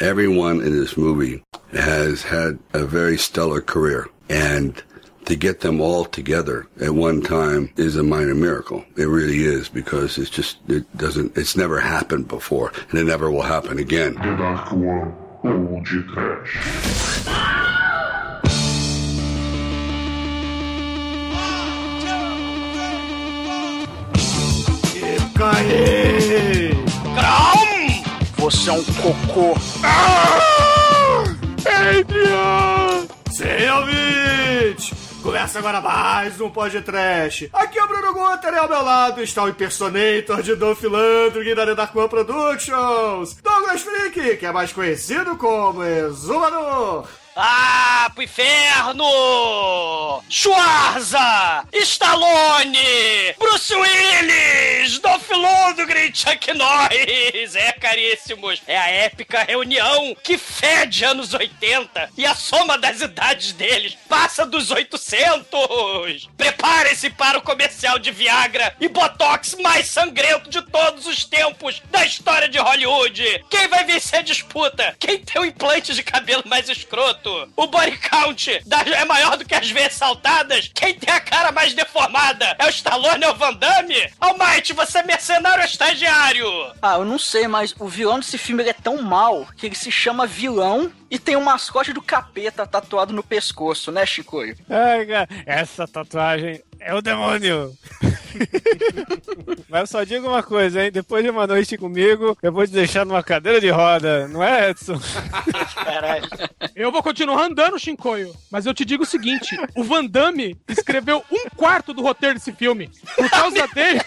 everyone in this movie has had a very stellar career. And to get them all together at one time is a minor miracle. It really is because it's just, it doesn't, it's never happened before and it never will happen again. Você é um cocô. Adrian! Sim, ouvinte! Começa agora mais um podcast. Aqui é o Bruno Guter e ao meu lado está o impersonator de Dolph Lundgren da Dark One Productions, Douglas Freak, que é mais conhecido como Exumador. Ah, pro inferno! Schwarza! Stallone! Bruce Willis! Dolph Lundgren! Chuck Norris! É, caríssimos! É a épica reunião que fede anos 80 e a soma das idades deles passa dos 800! Prepare-se para o comercial de Viagra e Botox mais sangrento de todos os tempos da história de Hollywood! Quem vai vencer a disputa? Quem tem o implante de cabelo mais escroto? O body count da- é maior do que as veias saltadas? Quem tem a cara mais deformada? É o Stallone ou o Van Damme? Almighty, você é mercenário ou estagiário? Ah, eu não sei, mas o vilão desse filme ele é tão mal que ele se chama vilão e tem um mascote do capeta tatuado no pescoço, né, Chicoio? Ai, cara, essa tatuagem é o demônio. Mas eu só digo uma coisa, hein? Depois de uma noite comigo, eu vou te deixar numa cadeira de roda, não é, Edson? Caralho. Eu vou continuar andando, Shinkoio, mas eu te digo o seguinte: o Van Damme escreveu um quarto do roteiro desse filme. Por causa dele.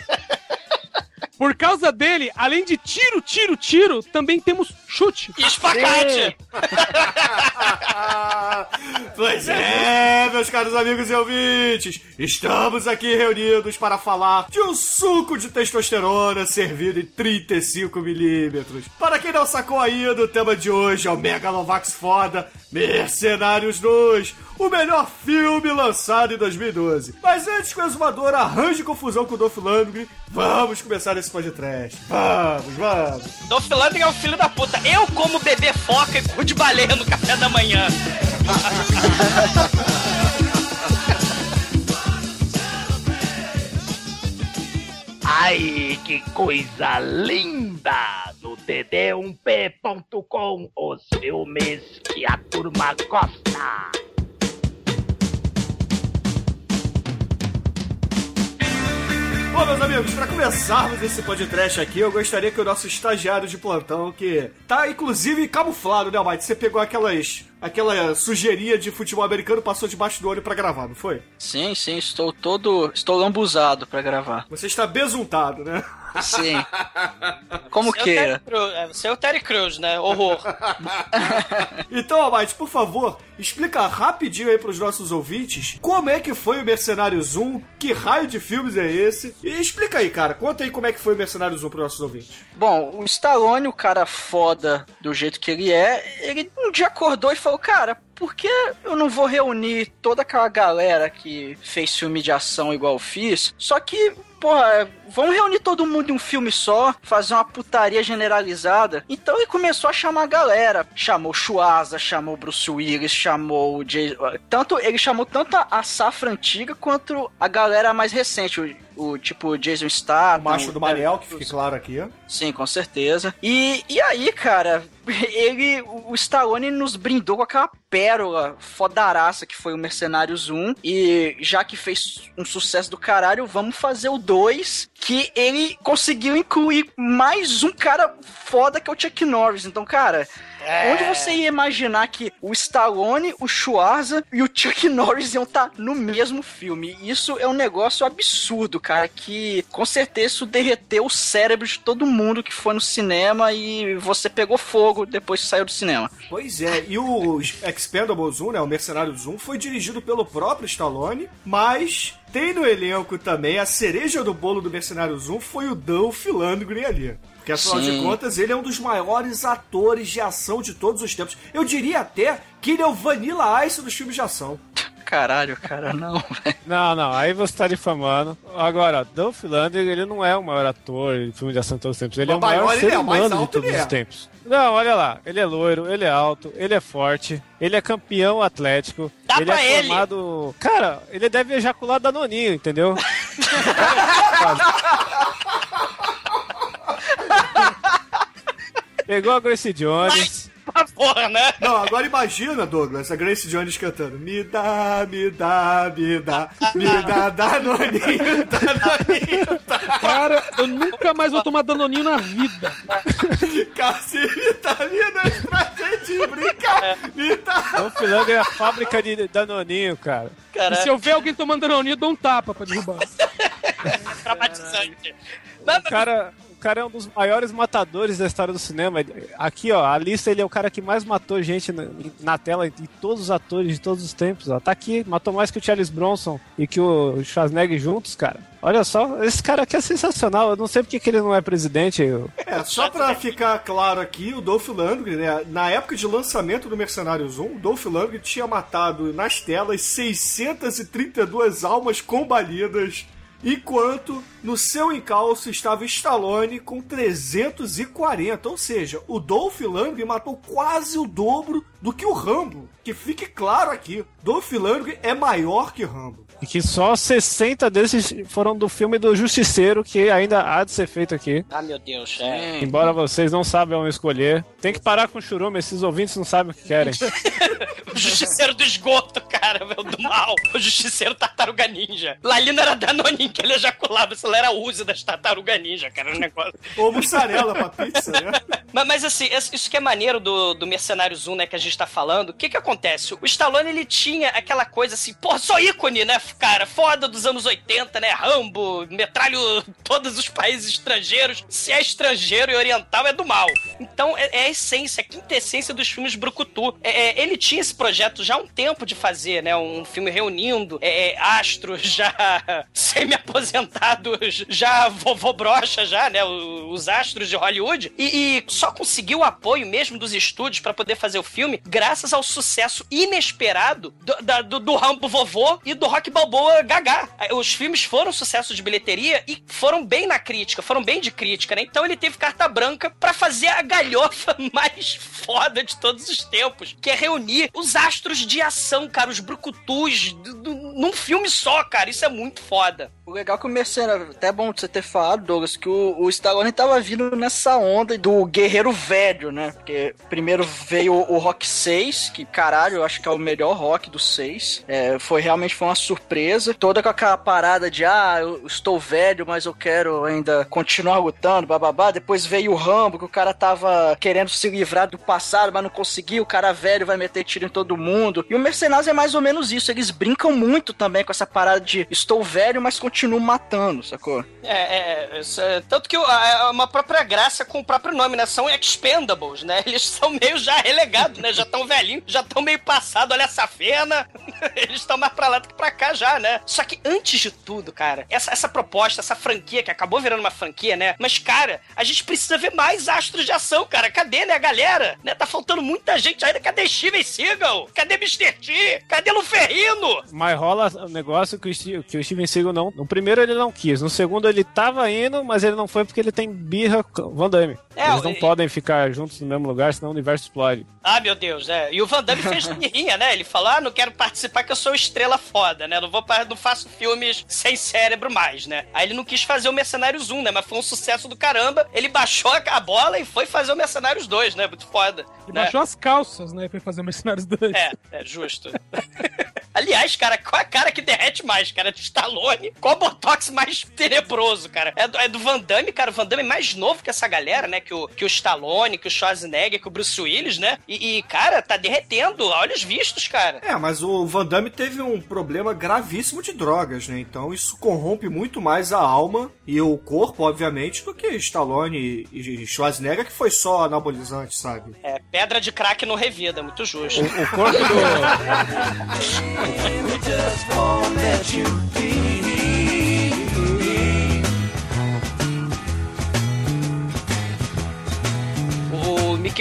Por causa dele, além de tiro, tiro, tiro, também temos chute. E espacate! Pois é, meus caros amigos e ouvintes, estamos aqui reunidos para falar de um suco de testosterona servido em 35mm. Para quem não sacou ainda, o tema de hoje é o Megalovax foda Mercenários 2, o melhor filme lançado em 2012. Mas antes que o exumador arranje confusão com o Dolph Lundgren, vamos começar esse podcast. Vamos, vamos. Dolph Lundgren é um filho da puta. Eu como bebê foca e cu de baleia no café da manhã. Ai, que coisa linda! No td1p.com, os filmes que a turma gosta. Bom, meus amigos, para começarmos esse podcast aqui, eu gostaria que o nosso estagiário de plantão, que tá inclusive camuflado, né, Mike? Você pegou aquelas. Aquela sujeirinha de futebol americano, passou debaixo do olho pra gravar, não foi? Sim, sim, estou todo. Estou lambuzado pra gravar. Você está besuntado, né? Sim. Como o queira. Você é o Terry Crews, né? Horror. Então, Almighty, por favor, explica rapidinho aí pros nossos ouvintes como é que foi o Mercenários 1, que raio de filmes é esse? E explica aí, cara, conta aí como é que foi o Mercenários 1 pros nossos ouvintes. Bom, o Stallone, o cara foda do jeito que ele é, ele um dia acordou e falou, cara, por que eu não vou reunir toda aquela galera que fez filme de ação igual eu fiz? Só que, porra, vamos reunir todo mundo em um filme só, fazer uma putaria generalizada. Então ele começou a chamar a galera. Chamou Schwarza, chamou Bruce Willis, chamou o Jay... Tanto, ele chamou tanto a- safra antiga quanto a galera mais recente. O, o tipo Jason Statham. O macho do Manel, que fique claro aqui. Sim, com certeza. E, e aí, cara, ele, o Stallone nos brindou com aquela pérola fodaraça que foi o Mercenários 1. E já que fez um sucesso do caralho, vamos fazer o 2. Que ele conseguiu incluir mais um cara foda que é o Chuck Norris. Então, cara. Onde você ia imaginar que o Stallone, o Schwarza e o Chuck Norris iam estar no mesmo filme? Isso é um negócio absurdo, cara, que com certeza isso derreteu o cérebro de todo mundo que foi no cinema e você pegou fogo depois que saiu do cinema. Pois é, e o Expendables 1, né, o Mercenários 1, foi dirigido pelo próprio Stallone, mas tem no elenco também a cereja do bolo do Mercenários 1 foi o Dolph Lundgren ali. Porque afinal Sim. de contas, ele é um dos maiores atores de ação de todos os tempos. Eu diria até que ele é o Vanilla Ice dos filmes de ação. caralho, cara. Não, velho. Não, não, aí você tá difamando. Agora, Dolph Lundgren, ele não é o maior ator de filme de ação de todos os tempos. Ele é o maior maior ser ele é, o mais humano de alto todos ele os é. tempos. Não, olha lá. Ele é loiro, ele é alto, ele é forte, ele é campeão atlético. Dá ele pra é ele. formado... Cara, ele deve ejacular danoninho, entendeu? Pegou a Grace Jones. Por favor, né? Não, agora imagina, Douglas, a Grace Jones cantando Me dá, me dá, me dá, me dá, danoninho, danoninho, Cara, eu nunca mais vou tomar danoninho na vida. Cassi, vitaminas pra gente brincar, me dá. Lundgren é a fábrica de danoninho, cara. E Cara, se eu ver alguém tomando danoninho, eu dou um tapa pra derrubar. traumatizante. Mas, O cara, cara é um dos maiores matadores da história do cinema. Aqui, ó, a lista ele é o cara que mais matou gente na, na tela e todos os atores de todos os tempos, ó. Tá aqui, matou mais que o Charles Bronson e que o Schwarzenegger juntos, cara. Olha só, esse cara aqui é sensacional. Eu não sei porque que ele não é presidente. eu- É, só pra ficar claro aqui, o Dolph Lundgren, né, na época de lançamento do Mercenários 1, o Dolph Lundgren tinha matado nas telas 632 almas combalidas, enquanto no seu encalço estava Stallone com 340. Ou seja, o Dolph Lundgren matou quase o dobro do que o Rambo. Que fique claro aqui, Dolph Lundgren é maior que Rambo. E que só 60 desses foram do filme do Justiceiro, que ainda há de ser feito aqui. Ah, meu Deus. É. Embora vocês não saibam escolher. Tem que parar com o churume, esses ouvintes não sabem o que querem. O justiceiro do esgoto, cara, meu, do mal. O justiceiro tartaruga ninja. Lá ali não era Danoninho que ele ejaculava, isso lá era Uzi das tartaruga ninja, cara. Um negócio. Ou mussarela pra pizza, né? Mas, mas, assim, isso que é maneiro do, do Mercenários 1, né, que a gente tá falando, o que que acontece? O Stallone, ele tinha aquela coisa assim, pô, só ícone, né, cara? Foda dos anos 80, né? Rambo, metralho todos os países estrangeiros. Se é estrangeiro e oriental, é do mal. Então, é, é a essência, a quintessência dos filmes Brucutu. É, é, ele tinha esse projeto já há um tempo de fazer, né? Um filme reunindo é, é, astros já semi-aposentados, já vovô brocha, já, né? Os astros de Hollywood. E, e só conseguiu o apoio mesmo dos estúdios pra poder fazer o filme graças ao sucesso inesperado do, da- do, do Rambo vovô e do Rock Balboa Gagá. Os filmes foram sucesso de bilheteria e foram bem na crítica, foram bem de crítica, né? Então ele teve carta branca pra fazer a galhofa mais foda de todos os tempos, que é reunir os astros de ação, cara, os brucutus, do- do- num filme só, cara. Isso é muito foda. O legal é que o Mercenário, até é bom você ter falado, Douglas, que o, o Stallone tava vindo nessa onda do guerreiro velho, né? Porque primeiro veio o, o Rock 6, que caralho, eu acho que é o melhor rock dos seis. É, foi realmente foi uma surpresa. Toda com aquela parada de, ah, eu estou velho, mas eu quero ainda continuar lutando, bababá. Depois veio o Rambo, que o cara tava querendo se livrar do passado, mas não conseguiu. O cara velho vai meter tiro em todo mundo. E o Mercenários é mais ou menos isso. Eles brincam muito também com essa parada de estou velho, mas continuo matando, sacou? É, é, é- tanto que é uma própria graça com o próprio nome, né? São expendables, né? Eles são meio já relegados, né? Já estão velhinhos, já estão meio passados, olha essa fena. Eles estão mais pra lá do que pra cá já, né? Só que antes de tudo, cara, essa, essa proposta, essa franquia, que acabou virando uma franquia, né? Mas, cara, a gente precisa ver mais astros de ação, cara. Cadê, né, a galera? Né? Tá faltando muita gente ainda. Cadê Steven Seagal? Cadê Mr. T? Cadê Luferrino? Mas rola o negócio que o, Steve- que o Steven Seagal não. No primeiro ele não quis, no segundo ele tava indo, mas ele não foi porque ele tem birra com o Van Damme. É, Eles não e- podem ficar juntos no mesmo lugar, senão o universo explode. Ah, meu Deus, é. E o Van Damme fez birrinha, né? Ele falou: ah, não quero participar que eu sou estrela foda, né? Não, vou, não faço filmes sem cérebro mais, né? Aí ele não quis fazer o Mercenários 1, né? Mas foi um sucesso do caramba. Ele baixou a bola e foi fazer o Mercenários 2, né? Muito foda. Ele né? baixou as calças, né? Pra fazer o Mercenários 2. É, é justo. Aliás, cara, qual a cara que derrete mais, cara? De Stallone? Qual o Botox mais tenebroso, cara? É do, é do Van Damme, cara. O Van Damme é mais novo que essa galera, né? Que o, que o Stallone, que o Schwarzenegger, que o Bruce Willis, né? E, e, cara, tá derretendo. Olha os vistos, cara. É, mas o Van Damme teve um problema gravíssimo de drogas, né? Então isso corrompe muito mais a alma e o corpo, obviamente, do que Stallone e Schwarzenegger, que foi só anabolizante, sabe? É, pedra de crack no revida, muito justo. O corpo do. O Mickey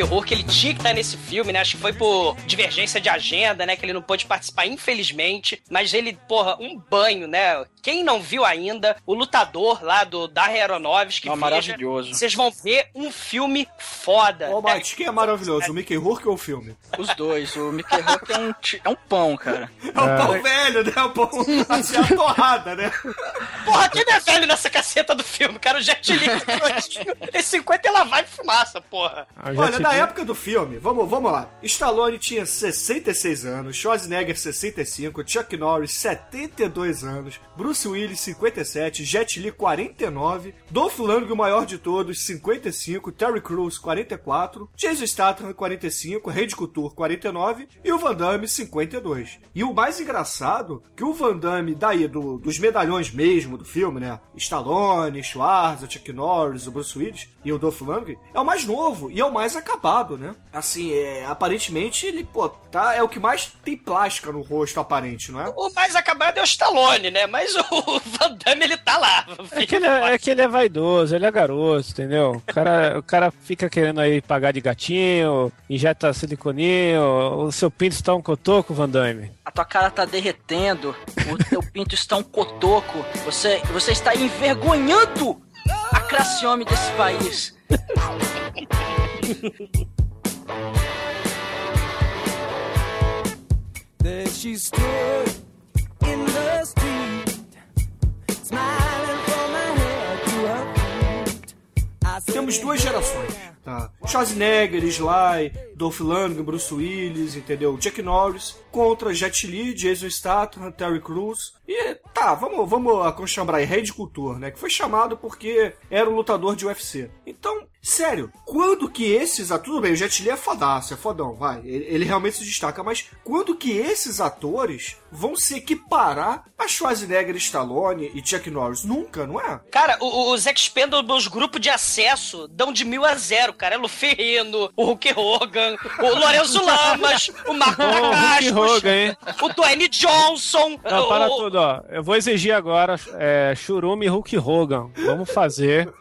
Mickey Rourke, ele tinha que estar nesse filme, né? Acho que foi por divergência de agenda, né? Que ele não pôde participar, infelizmente. Mas ele, porra, um banho, né? Quem não viu ainda, o lutador lá do Darren Aronofsky, veja, maravilhoso. vocês vão ver um filme foda. Ô, Mate, quem é maravilhoso? O Mickey Rourke ou o filme? Os dois. O Mickey Rourke é um, é um pão, cara. É o pão velho, né? O pão assim, a torrada, né? Porra, quem não é velho nessa caceta do filme, cara? O Jet Li, esse 50 ela vai fumaça, porra. Ah, Olha, te na época do filme, vamos, vamos lá. Stallone tinha 66 anos, Schwarzenegger 65, Chuck Norris 72 anos, Bruce Willis 57, Jet Li 49, Dolph Lundgren o maior de todos 55, Terry Crews 44, Jason Statham 45, Randy Couture 49 e o Van Damme 52. E o mais engraçado que o Van Damme daí do- dos medalhões mesmo do filme, né? Stallone, Schwarz, o Chuck Norris, o Bruce Willis e o Dolph Lundgren é o mais novo e é o mais acabado, né? Assim, é, aparentemente ele, pô, tá, é o que mais tem plástica no rosto aparente, não é? O mais acabado é o Stallone, né? Mas o Van Damme, ele tá lá. É que, ele é, é que ele é vaidoso, ele é garoto, entendeu? O cara, o cara fica querendo aí pagar de gatinho, injeta siliconinho, o seu pinto está um cotoco, Van Damme. A tua cara tá derretendo, o teu pinto está um cotoco. Você, você está envergonhando a classe homem desse país. There she stood in the street, smiling from her head to her feet. I said, Temos duas gerações, tá? Schwarzenegger, Sly, Dolph Lundgren, Bruce Willis, entendeu? Jack Norris contra Jet Li, Jason Statham, Terry Crews. E tá, vamos, vamos aconchambrar aí, Red Couture, né? Que foi chamado porque era um lutador de UFC. Então, sério, quando que esses... Ah, tudo bem, o Jet Li é fodaço, é fodão, vai. Ele, ele realmente se destaca, mas quando que esses atores vão se equiparar a Schwarzenegger, Stallone e Chuck Norris? Nunca, não é? Cara, os Expendables grupo de acesso dão de mil a zero, cara. É Luferrino, o Hulk Hogan, o Lorenzo Lamas, o Marco Hogan, hein? o Dwayne Johnson. Não, para o- tudo, ó. Eu vou exigir agora é, Churume e Hulk Hogan. Vamos fazer.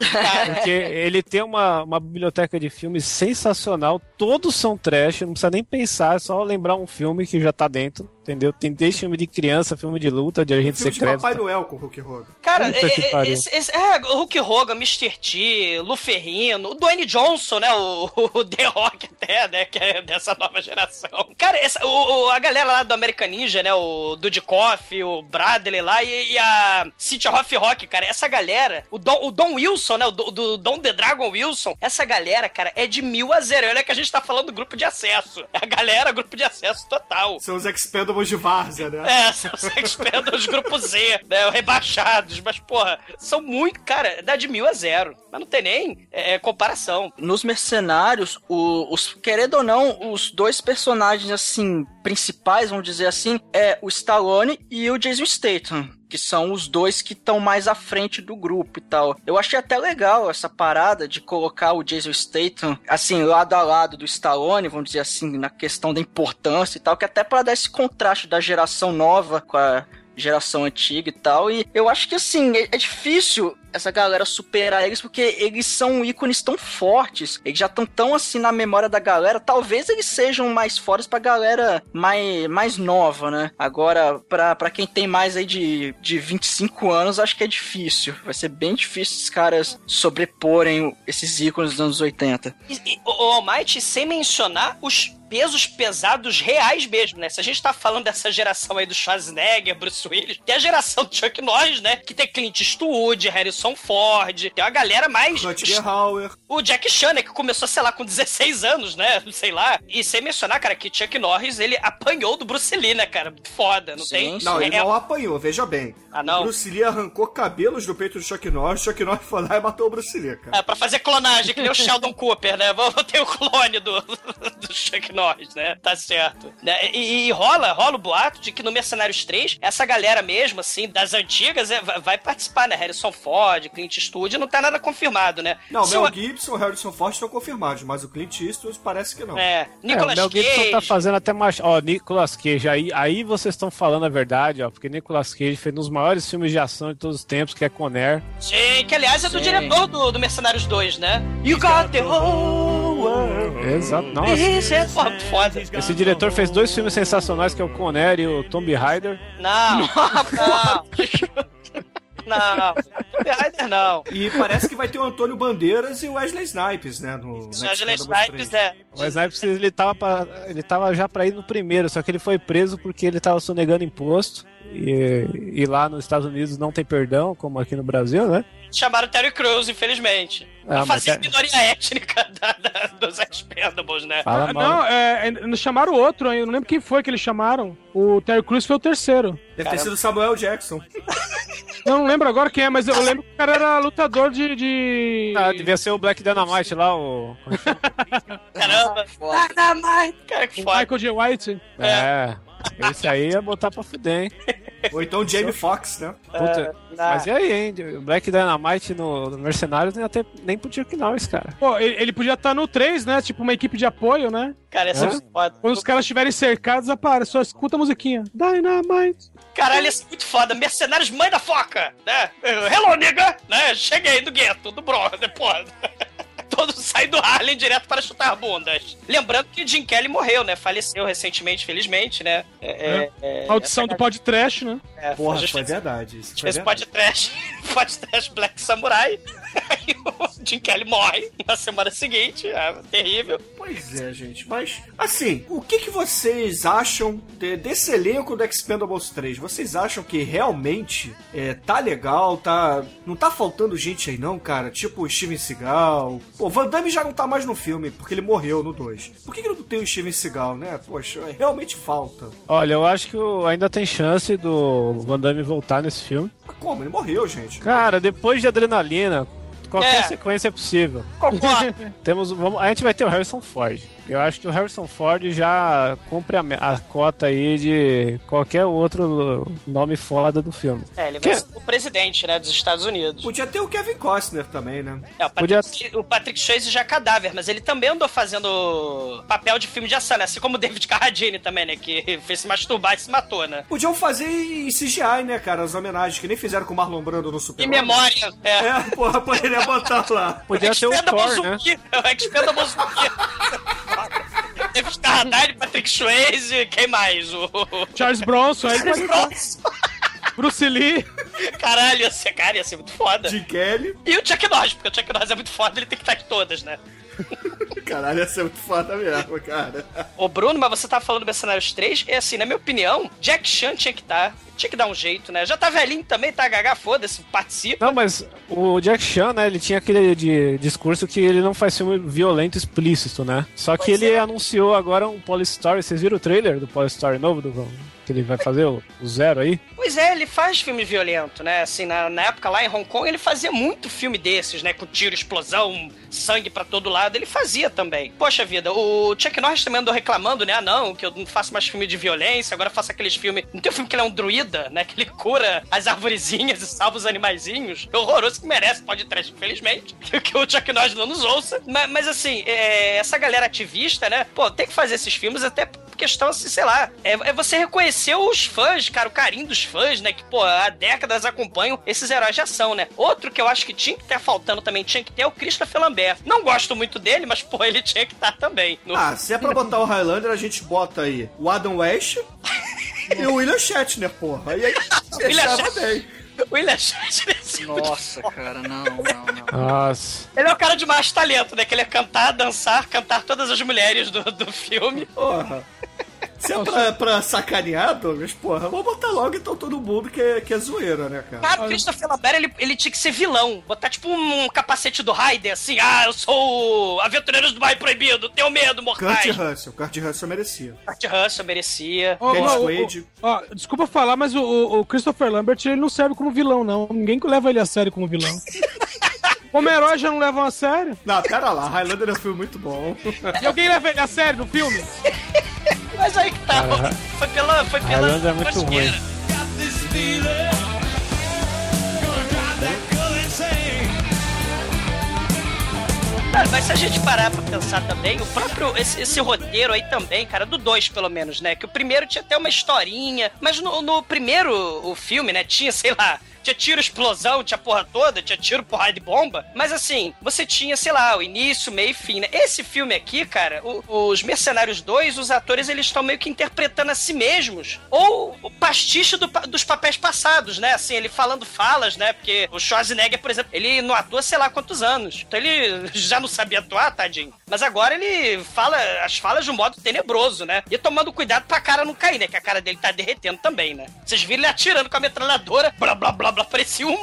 Porque ele tem uma, uma biblioteca de filmes sensacional. Todos são trash, não precisa nem pensar, é só lembrar um filme que já tá dentro. Entendeu? Tem desde filme de criança, filme de luta, de agente Filme de secreto. Papai Noel com o Hulk Hogan. Cara, é, é, esse- esse- é, o Hulk Hogan, Mr. T, Luferrino, o Dwayne Johnson, né? O, o The Rock até, né? Que é dessa nova geração. Cara, essa, o, o- a galera lá do American Ninja, né? O Dudikoff, o Bradley lá e, e a Cynthia Hoff Rock, cara. Essa galera, o Don, o Don Wilson, né? O do, do Don The Dragon Wilson. Essa galera, cara, é de mil a zero. Olha que a gente tá falando do grupo de acesso. É a galera, grupo de acesso total. São os Expendables de Várzea, né? É, são os Expendables grupo Z, né? Rebaixados, mas, porra, são muito, cara, dá de mil a zero. Mas não tem nem é, comparação. Nos Mercenários, o- os, querendo ou não, os dois personagens, assim, principais, vamos dizer assim, é o Stallone e o Jason Statham. Que são os dois que estão mais à frente do grupo e tal. Eu achei até legal essa parada de colocar o Jason Statham, assim, lado a lado do Stallone, vamos dizer assim, na questão da importância e tal, que até para dar esse contraste da geração nova com a geração antiga e tal. E eu acho que assim, é, é difícil essa galera superar eles porque eles são ícones tão fortes, eles já estão tão assim na memória da galera. Talvez eles sejam mais fortes pra galera mais, mais nova, né? Agora, pra, pra quem tem mais aí de, de 25 anos, acho que é difícil. Vai ser bem difícil esses caras sobreporem esses ícones dos anos 80. E, o Almighty, sem mencionar os pesos pesados reais mesmo, né? Se a gente tá falando dessa geração aí do Schwarzenegger, Bruce Willis, tem a geração do Chuck Norris, né? Que tem Clint Eastwood, Harrison Ford, tem uma galera mais... Hauer. O Jack Chan, né, que começou, sei lá, com 16 anos, né? Sei lá. E sem mencionar, cara, que Chuck Norris, ele apanhou do Bruce Lee, né, cara? Foda, não Sim, tem? sim. Não, É- ele não apanhou, veja bem. Ah, não? O Bruce Lee arrancou cabelos do peito do Chuck Norris, Chuck Norris foi lá e matou o Bruce Lee, cara. É, pra fazer clonagem, que nem o Sheldon Cooper, né? Vamos ter o clone do, do Chuck Norris, né? Tá certo. Né? E, e rola, rola o boato de que no Mercenários 3, essa galera mesmo, assim, das antigas, é, vai participar, né? Harrison Ford, Clint Eastwood, não tá nada confirmado, né? Não, Se Mel o- Gibson e Harrison Ford estão confirmados, mas o Clint Eastwood parece que não. É, É, o Nicolas Mel Gibson Cage... tá fazendo até mais. Ó, Nicolas Cage, aí, aí vocês estão falando a verdade, ó, porque Nicolas Cage fez dos maiores filmes de ação de todos os tempos, que é Conner. Sim, que aliás é do Sim. diretor do, do Mercenários 2, né? You got the whole world. Exato. Nossa. Isso é foda. Esse diretor fez dois filmes sensacionais, que é o Conner e o Tomb Raider. Não, não. Não, Raider não. E parece que vai ter o Antônio Bandeiras e o Wesley Snipes, né? No no Wesley Snipes 3. é. O Snipes, ele tava, pra- ele tava já pra ir no primeiro, só que ele foi preso porque ele tava sonegando imposto. E, e lá nos Estados Unidos não tem perdão, como aqui no Brasil, né? Chamaram o Terry Crews, infelizmente. Ah, mas fazer a é- minoria étnica da- da- dos Expendables, né? Fala Ah, mal. não, é, é, não chamaram outro, eu não lembro quem foi que eles chamaram. O Terry Crews foi o terceiro. Deve ter sido Samuel Jackson. Eu não lembro agora quem é, mas eu lembro que o cara era lutador de. de... Ah, devia ser o Black Dynamite lá, o. Caramba. Foda. Dynamite. Cara, que o foda. Michael J. White. É. Esse aí ia botar pra fuder, hein? Ou então Jamie Foxx, né? Puta. Mas e aí, hein? O Black Dynamite no, no Mercenários nem, até, nem pro Chuck Norris, cara. Pô, ele, ele podia estar no 3, né? Tipo uma equipe de apoio, né? Cara, esse é foda. Quando os caras estiverem cercados, aparece, só escuta a musiquinha. Dynamite. Caralho, esse é muito foda. Mercenários mãe da foca, né? Hello, nigga! Né? Cheguei do gueto, do brother, porra. Todo sai do Harlem direto para chutar bundas. Lembrando que Jim Kelly morreu, né? Faleceu recentemente, felizmente, né? É, é, Maldição do pod trash, né? é, Porra, gente foi fez- verdade. Isso foi Esse verdade. podcast, podcast Black Samurai. Aí o Jim Kelly morre na semana seguinte. É terrível. Pois é, gente. Mas, assim, o que, que vocês acham de- desse elenco do Expendables 3? Vocês acham que realmente é, tá legal, tá... Não tá faltando gente aí não, cara? Tipo o Steven Seagal. Pô, Van Damme já não tá mais no filme, porque ele morreu no 2. Por que, que não tem o Steven Seagal, né? Poxa, é, realmente falta. Olha, eu acho que ainda tem chance do Van Damme voltar nesse filme. Mas como? Ele morreu, gente. Cara, depois de adrenalina, qualquer É. sequência é possível. Concordo. Temos, vamos, a gente vai ter o Harrison Ford. Eu acho que o Harrison Ford já cumpre a, a cota aí de qualquer outro nome foda do filme. É, ele vai Que- ser o presidente, né, dos Estados Unidos. Podia ter o Kevin Costner também, né? É, o Patrick, o Patrick Swayze já é cadáver, mas ele também andou fazendo papel de filme de ação, né? Assim como o David Carradine também, né? Que fez se masturbar e se matou, né? Podiam fazer em CGI, né, cara? As homenagens que nem fizeram com o Marlon Brando no Super Em memória. É. É, porra, poderia botar lá. Podia ter o Thor, né? É o Expendable David Carradine, Patrick Swayze, quem mais? O... Charles Bronson, aí pode Bronson. Bruce Lee. Caralho, ia ser, cara, ia ser muito foda. Jim Kelly. E o Chuck Norris, porque o Chuck Norris é muito foda, ele tem que estar em todas, né? Caralho, ia ser muito foda mesmo, cara. Ô, Bruno, mas você tava falando do Mercenários 3, é assim, na minha opinião, Jack Chan tinha que estar. Tinha que dar um jeito, né? Já tá velhinho também, tá gaga, foda-se, participa. Não, mas o Jack Chan, né, ele tinha aquele de, discurso que ele não faz filme violento explícito, né? Só que Pois ele é. anunciou agora um Polystory. Vocês viram o trailer do Polystory novo do, que ele vai fazer, o, o Zero aí? Pois é, ele faz filme violento, né? Assim, na, na época lá em Hong Kong, ele fazia muito filme desses, né? Com tiro, explosão, sangue pra todo lado. Ele fazia também. Poxa vida, o Chuck Norris também andou reclamando, né? Ah, não, que eu não faço mais filme de violência, agora faço aqueles filmes. Não tem um filme que ele é um druida, né? Que ele cura as arvorezinhas e salva os animaizinhos. É horroroso que merece, pode trash, infelizmente. Que, o Chuck Norris não nos ouça. Mas, mas assim, é, essa galera ativista, né? Pô, tem que fazer esses filmes até questão, assim, sei lá. É, é você reconhecer os fãs, cara, o carinho dos fãs, né? Que, pô, há décadas acompanham esses heróis de ação, né? Outro que eu acho que tinha que ter faltando também, tinha que ter é o Christopher Lambert. Não gosto muito dele, mas, pô, ele tinha que estar também. No- Ah, se é pra botar o Highlander, a gente bota aí o Adam West e o William Shatner, porra. E aí, William fechava bem. O William Shatner, assim, Nossa, cara, não, não, não. Nossa. Ele é o cara de mais talento, né? Que ele é cantar, dançar, cantar todas as mulheres do, do filme. Porra. Se é pra, pra sacanear, Douglas, porra, vamos botar logo então todo mundo que é, que é zoeira, né, cara? Cara, o Christopher Lambert, ele, ele tinha que ser vilão. Botar tipo um capacete do Raider, assim. Ah, eu sou o Aventureiros do Bairro Proibido, tenho medo, Kurt mortais. Russell, Kurt Russell merecia. Kurt Russell merecia. Ó, Dennis ó, o- Quaid. ó, desculpa falar, mas o, o- Christopher Lambert ele não serve como vilão, não. Ninguém leva ele a sério como vilão. Como herói já não levam a sério. Não, pera lá, Highlander é um filme muito bom. E alguém leva ele a sério no filme? Mas aí que tá. Foi pela. Foi pela. Highlander é muito ruim. Cara, mas se a gente parar pra pensar também, o próprio. Esse, esse roteiro aí também, cara, do 2 pelo menos, né? Que o primeiro tinha até uma historinha. Mas no, no primeiro o filme, né? Tinha, sei lá, tinha tiro, explosão, tinha porra toda, tinha tiro, porrada de bomba. Mas assim, você tinha, sei lá, o início, meio e fim, né? Esse filme aqui, cara, o- os Mercenários 2, os atores, eles estão meio que interpretando a si mesmos. Ou o pastiche do dos papéis passados, né? Assim, ele falando falas, né? Porque o Schwarzenegger, por exemplo, ele não atua sei lá quantos anos. Então ele já não sabia atuar, tadinho. Mas agora ele fala as falas de um modo tenebroso, né? E tomando cuidado pra cara não cair, né? Que a cara dele tá derretendo também, né? Vocês viram ele atirando com a metralhadora, blá blá blá blá, parecia um,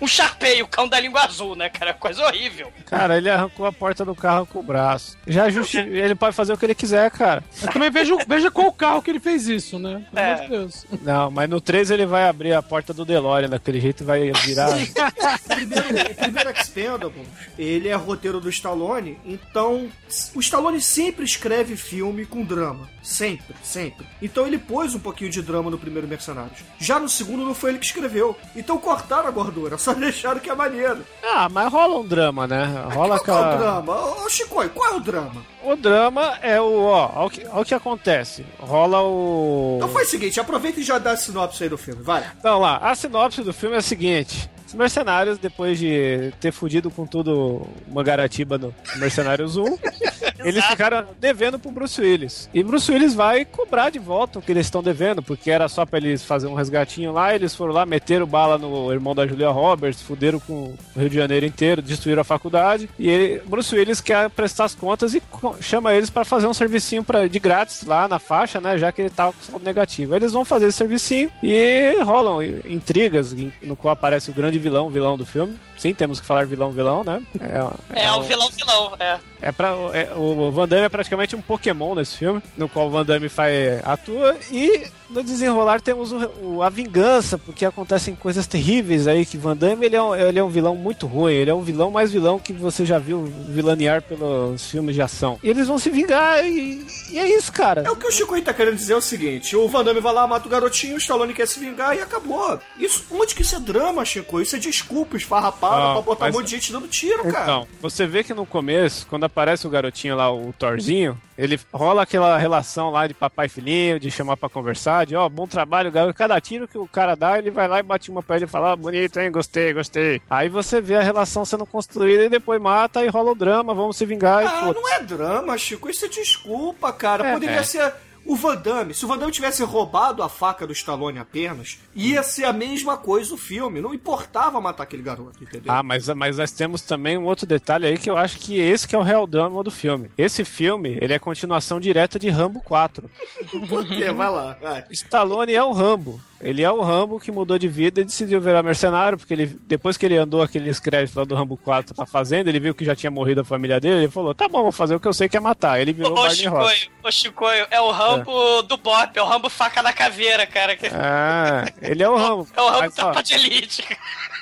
um charpeio, o cão da língua azul, né, cara? Coisa horrível. Cara, ele arrancou a porta do carro com o braço. Já justi... Ele pode fazer o que ele quiser, cara. Mas também veja, veja qual carro que ele fez isso, né? Pelo É. amor de Deus. Não, mas no 3 ele vai abrir a porta do DeLorean daquele jeito e vai virar. O primeiro, o primeiro Expendables, ele é roteiro do Stallone, então o Stallone sempre escreve filme com drama. Sempre, sempre. Então ele pôs um pouquinho de drama no primeiro Mercenários. Já no segundo não foi ele que escreveu. Então cortaram a gordura, só deixaram que é maneiro. ah, mas rola um drama, né? Rola Qual é o aquela. drama? Ô, Chico, qual é o drama? O drama é o. Ó, ó o que, ó o que acontece. Rola o. Então faz o seguinte, aproveita e já dá a sinopse aí do filme, vai. Então lá, a sinopse do filme é a seguinte. Os mercenários, depois de ter fudido com tudo uma garatiba no Mercenários 1, eles ficaram devendo pro Bruce Willis. E Bruce Willis vai cobrar de volta o que eles estão devendo, porque era só pra eles fazer um resgatinho lá, eles foram lá, meteram bala no irmão da Julia Roberts, fuderam com o Rio de Janeiro inteiro, destruíram a faculdade, e ele, Bruce Willis quer prestar as contas e chama eles pra fazer um servicinho pra, de grátis lá na faixa, né, já que ele tava com saldo negativo. Eles vão fazer esse servicinho e rolam intrigas, no qual aparece o grande vilão, vilão do filme. Sim, temos que falar vilão, vilão, né? É, É, um- o vilão vilão, é. é pra, é, o Van Damme é praticamente um Pokémon nesse filme, no qual o Van Damme faz, atua, e no desenrolar temos o, o- a vingança, porque acontecem coisas terríveis aí, que Van Damme ele é, um, ele é um vilão muito ruim, ele é um vilão mais vilão que você já viu vilanear pelos filmes de ação. E eles vão se vingar, e, e é isso, cara. É o que o Chico tá querendo dizer é o seguinte: o Van Damme vai lá, mata o garotinho, o Stallone quer se vingar e acabou. Isso, onde que isso é drama, Chico? Isso é desculpa esfarrapada Ah, pra botar mas- um monte de gente dando tiro, cara. Então, você vê que no começo, quando aparece o garotinho lá, o Thorzinho, ele rola aquela relação lá de papai e filhinho, de chamar pra conversar, de ó, bom trabalho, garoto. Cada tiro que o cara dá, ele vai lá e bate uma pra ele e fala, ah, bonito, hein, gostei, gostei. Aí você vê a relação sendo construída e depois mata e rola o drama, vamos se vingar e Ah, foda não é drama, Chico. Isso é desculpa, cara. É, Poderia é. ser o Van Damme. Se o Van Damme tivesse roubado a faca do Stallone apenas, ia ser a mesma coisa o filme. Não importava matar aquele garoto, entendeu? Ah, mas, mas nós temos também um outro detalhe aí que eu acho que esse que é o real drama do filme. Esse filme, ele é continuação direta de Rambo 4. Por quê? Vai lá, vai. Stallone é o Rambo. Ele é o Rambo que mudou de vida e decidiu virar mercenário, porque ele, depois que ele andou aqueles créditos lá do Rambo 4 pra fazenda, ele viu que já tinha morrido a família dele, ele falou, tá bom, vou fazer o que eu sei que é matar. Ele virou Ô, Barney Ross. Ô, Chicoio, é o Rambo do Bop, é o Rambo faca na caveira, cara. Ah, ele é o Rambo. É o Rambo Mas, ó, tapa de elite.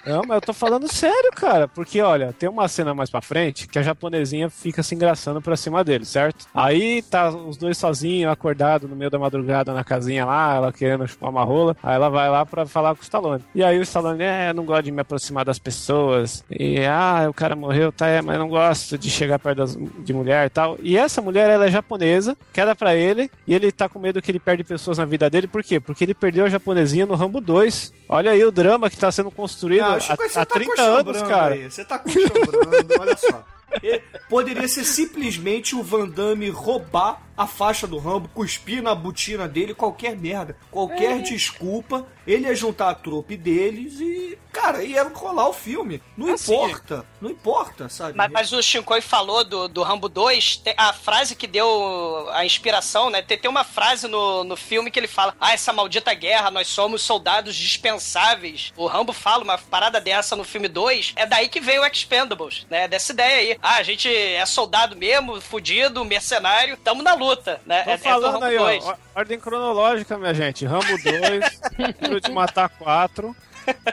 Não, mas eu tô falando sério, cara. Porque, olha, tem uma cena mais pra frente que a japonesinha fica se engraçando pra cima dele, certo? Aí tá os dois sozinhos, acordados no meio da madrugada na casinha lá, ela querendo chupar uma rola. Aí ela vai lá pra falar com o Stallone. E aí o Stallone, é, eu não gosto de me aproximar das pessoas. E, ah, o cara morreu, tá, é, mas eu não gosto de chegar perto das, de mulher e tal. E essa mulher, ela é japonesa, queda pra ele, e ele tá com medo que ele perde pessoas na vida dele. Por quê? Porque ele perdeu a japonesinha no Rambo 2. Olha aí o drama que tá sendo construído Ah, há, Chico, há tá 30 anos, cara. aí, Você tá coxambrando, olha só. E Poderia ser simplesmente o Van Damme roubar a faixa do Rambo, cuspir na botina dele, qualquer merda, qualquer desculpa, ele ia juntar a trupe deles e, cara, ia rolar o filme. Não Assim, importa, não importa, sabe? Mas, mas o Shinkoi falou do, do Rambo 2, tem- a frase que deu a inspiração, né? Tem, tem uma frase no, no filme que ele fala: Ah, essa maldita guerra, nós somos soldados dispensáveis. O Rambo fala uma parada dessa no filme 2, é daí que veio o Expendables, né? Dessa ideia aí. Ah, a gente é soldado mesmo, fudido, mercenário, tamo na luta, né? Tô é, é do falando aí, ó, 2. or- ordem cronológica, minha gente. Rambo 2, Duro de Matar 4.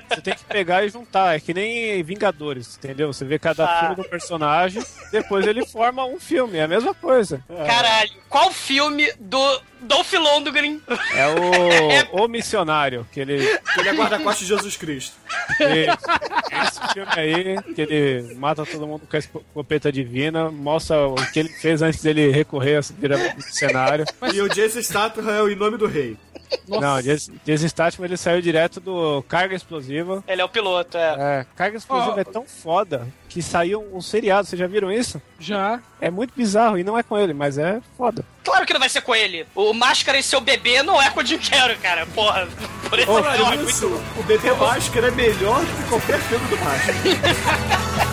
Você tem que pegar e juntar. É que nem Vingadores, entendeu? Você vê cada Ah. filme do personagem, depois ele forma um filme. É a mesma coisa. Caralho, qual filme do Dolph Lundgren? É o, o missionário, que ele. Ele é guarda-costas de Jesus Cristo. Isso. Esse filme aí, que ele mata todo mundo com a escopeta divina, mostra o que ele fez antes dele recorrer a virar cenário. E o Jason Statham é o Em Nome do Rei. Não, Jason Statham ele saiu direto do Carga Explosiva. Ele é o piloto, é. É, Carga Explosiva Ó. é tão foda que saiu um seriado, vocês já viram isso? Já. É muito bizarro e não é com ele, mas é foda. Claro que não vai ser com ele. O Máscara e seu bebê não é com o Jim Carrey, cara. Porra, por Ô, não, é Olha muito isso, o bebê Máscara é melhor do que qualquer filme do Máscara.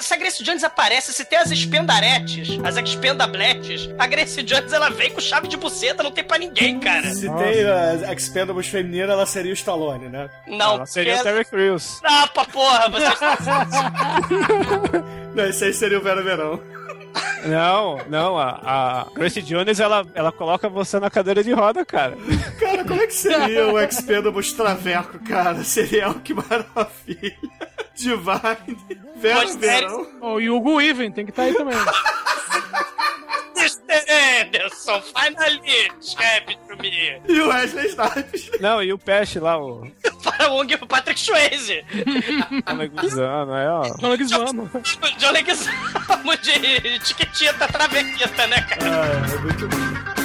se a Grace Jones aparece, se tem as expendaretes, as expendabletes, a Grace Jones ela vem com chave de buceta, não tem pra ninguém, cara. Se tem a Expendables feminina, ela seria o Stallone, né? Não, Ela seria o porque- Terry Crews. Ah, pra porra, vocês Não, esse aí seria o Vera Verão. Não, não, a, a Grace Jones ela, ela coloca você na cadeira de roda, cara. Cara, como é que seria o Expendables Traveco, cara? Seria o que maravilha. Divine, Vera Verão. Ó, e o Hugo Even tem que estar aí também. Mr. Anderson, finally, champ to me. E o Wesley Snipes. Não, e o Pest lá, o Para o Ong Patrick Swayze. Aleguzano, é, ó. John Leguizamo. O John Leguizamo de Tiquitita Travequita, né, cara? Ah, é muito bom.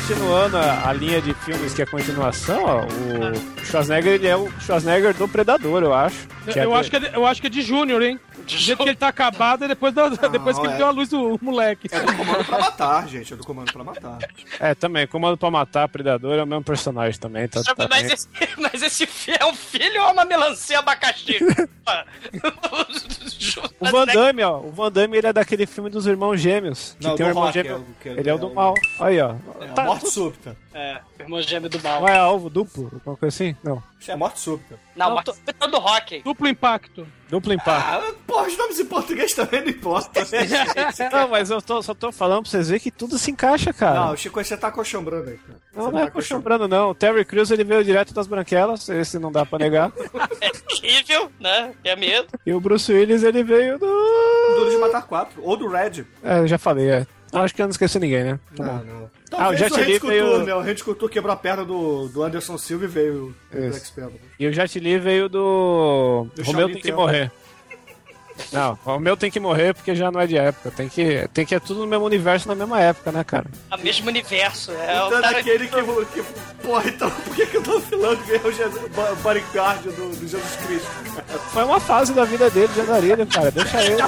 Continuando a, a linha de filmes que é continuação, ó, o Schwarzenegger ele é o Schwarzenegger do Predador, eu acho. Que Eu, é acho que é de, eu acho que é de Júnior, hein? Do jeito que ele tá acabado é depois, da- depois que é. ele deu a luz do moleque. É do Comando pra Matar, gente. É do Comando pra Matar. É, também, Comando pra Matar, Predador é o mesmo personagem também. Tá, tá mas, esse, mas esse fi- é um filho ou uma melancia abacaxi? O Van Damme, ó, o Van Damme ele é daquele filme dos irmãos gêmeos. Que Não, tem um irmão Rock, gêmeo. é o que- ele é o do é mal. Aí, ó. É, Tá- morte súbita. É, irmão gêmeo do mal. Não é alvo duplo? Alguma coisa assim? Não. Isso é morte súbita. Não, Não, tô- tô... do rock. Duplo impacto. Duplo impacto. Ah, porra, os nomes em português também não importam? Não, mas eu tô- só tô falando pra vocês verem que tudo se encaixa, cara. Não, Chico, você tá coxambrando aí, cara. Não, Você não é tá não. O Terry Crews ele veio direto das branquelas, esse não dá pra negar. É terrível, né? É medo. E o Bruce Willis ele veio do. Duro de Matar 4. Ou do Red. É, eu já falei, é. Acho que eu não esqueci ninguém, né? Tá Não, bom. não. Ah, o Talvez Jet o Li veio- né? O Randy Couture quebrou a perna do, do Anderson Silva e veio do Isso. Expendables. E o Jet Li veio do. Do Romeu tem que morrer. Não, o Romeu tem que morrer porque já não é de época. Tem que, tem que é tudo no mesmo universo na mesma época, né, cara? É o mesmo universo. É Então o é cara... daquele que, que. Porra, então por que, que eu tô falando que é o Jesus- o bodyguard do, do Jesus Cristo? cara? Foi uma fase da vida dele de andarilho, cara. Deixa ele.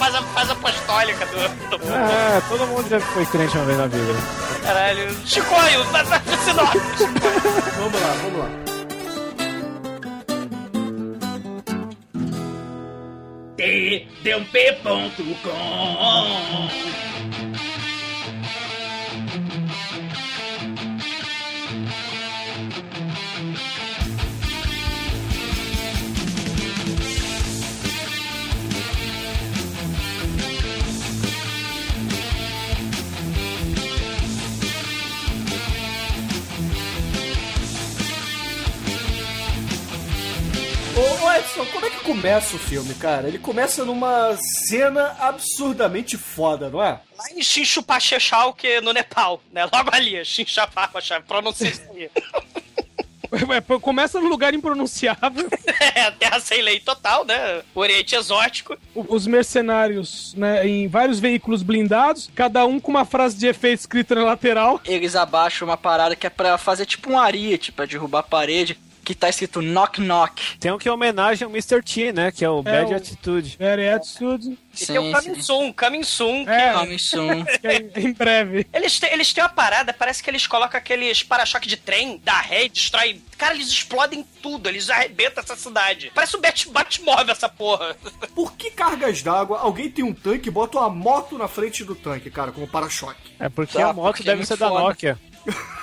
Faz a, faz a apostólica do, do... É, todo mundo já foi crente uma vez na vida. Caralho. Chicoio, dá dá sinopse. Vamos lá, vamos lá. tdump.com Ô Edson, como é que começa o filme, cara? Ele começa numa cena absurdamente foda, não é? Lá em Xinchupachechal, que é no Nepal, né? Logo ali, Xinchapachechal, pronuncia isso aí. Começa num lugar impronunciável. É, terra sem lei total, né? Oriente exótico. O- Os mercenários, né, em vários veículos blindados, cada um com uma frase de efeito escrita na lateral. Eles abaixam uma parada que é pra fazer tipo um ariete, pra derrubar a parede, que tá escrito knock knock. Tem um que é homenagem ao Mr. T, né? Que é o Bad o- Attitude. Very attitude. E tem o Coming Soon, Coming Soon. É, Coming soon. é em breve. Eles têm, eles têm uma parada, parece que eles colocam aqueles para-choque de trem, da ré, e destrói. Cara, eles explodem tudo, eles arrebentam essa cidade. Parece o Bat- Batmóvel essa porra. Por que cargas d'água alguém tem um tanque e bota uma moto na frente do tanque, cara, como para-choque? É porque Tá, a moto porque é deve muito ser da foda. Nokia.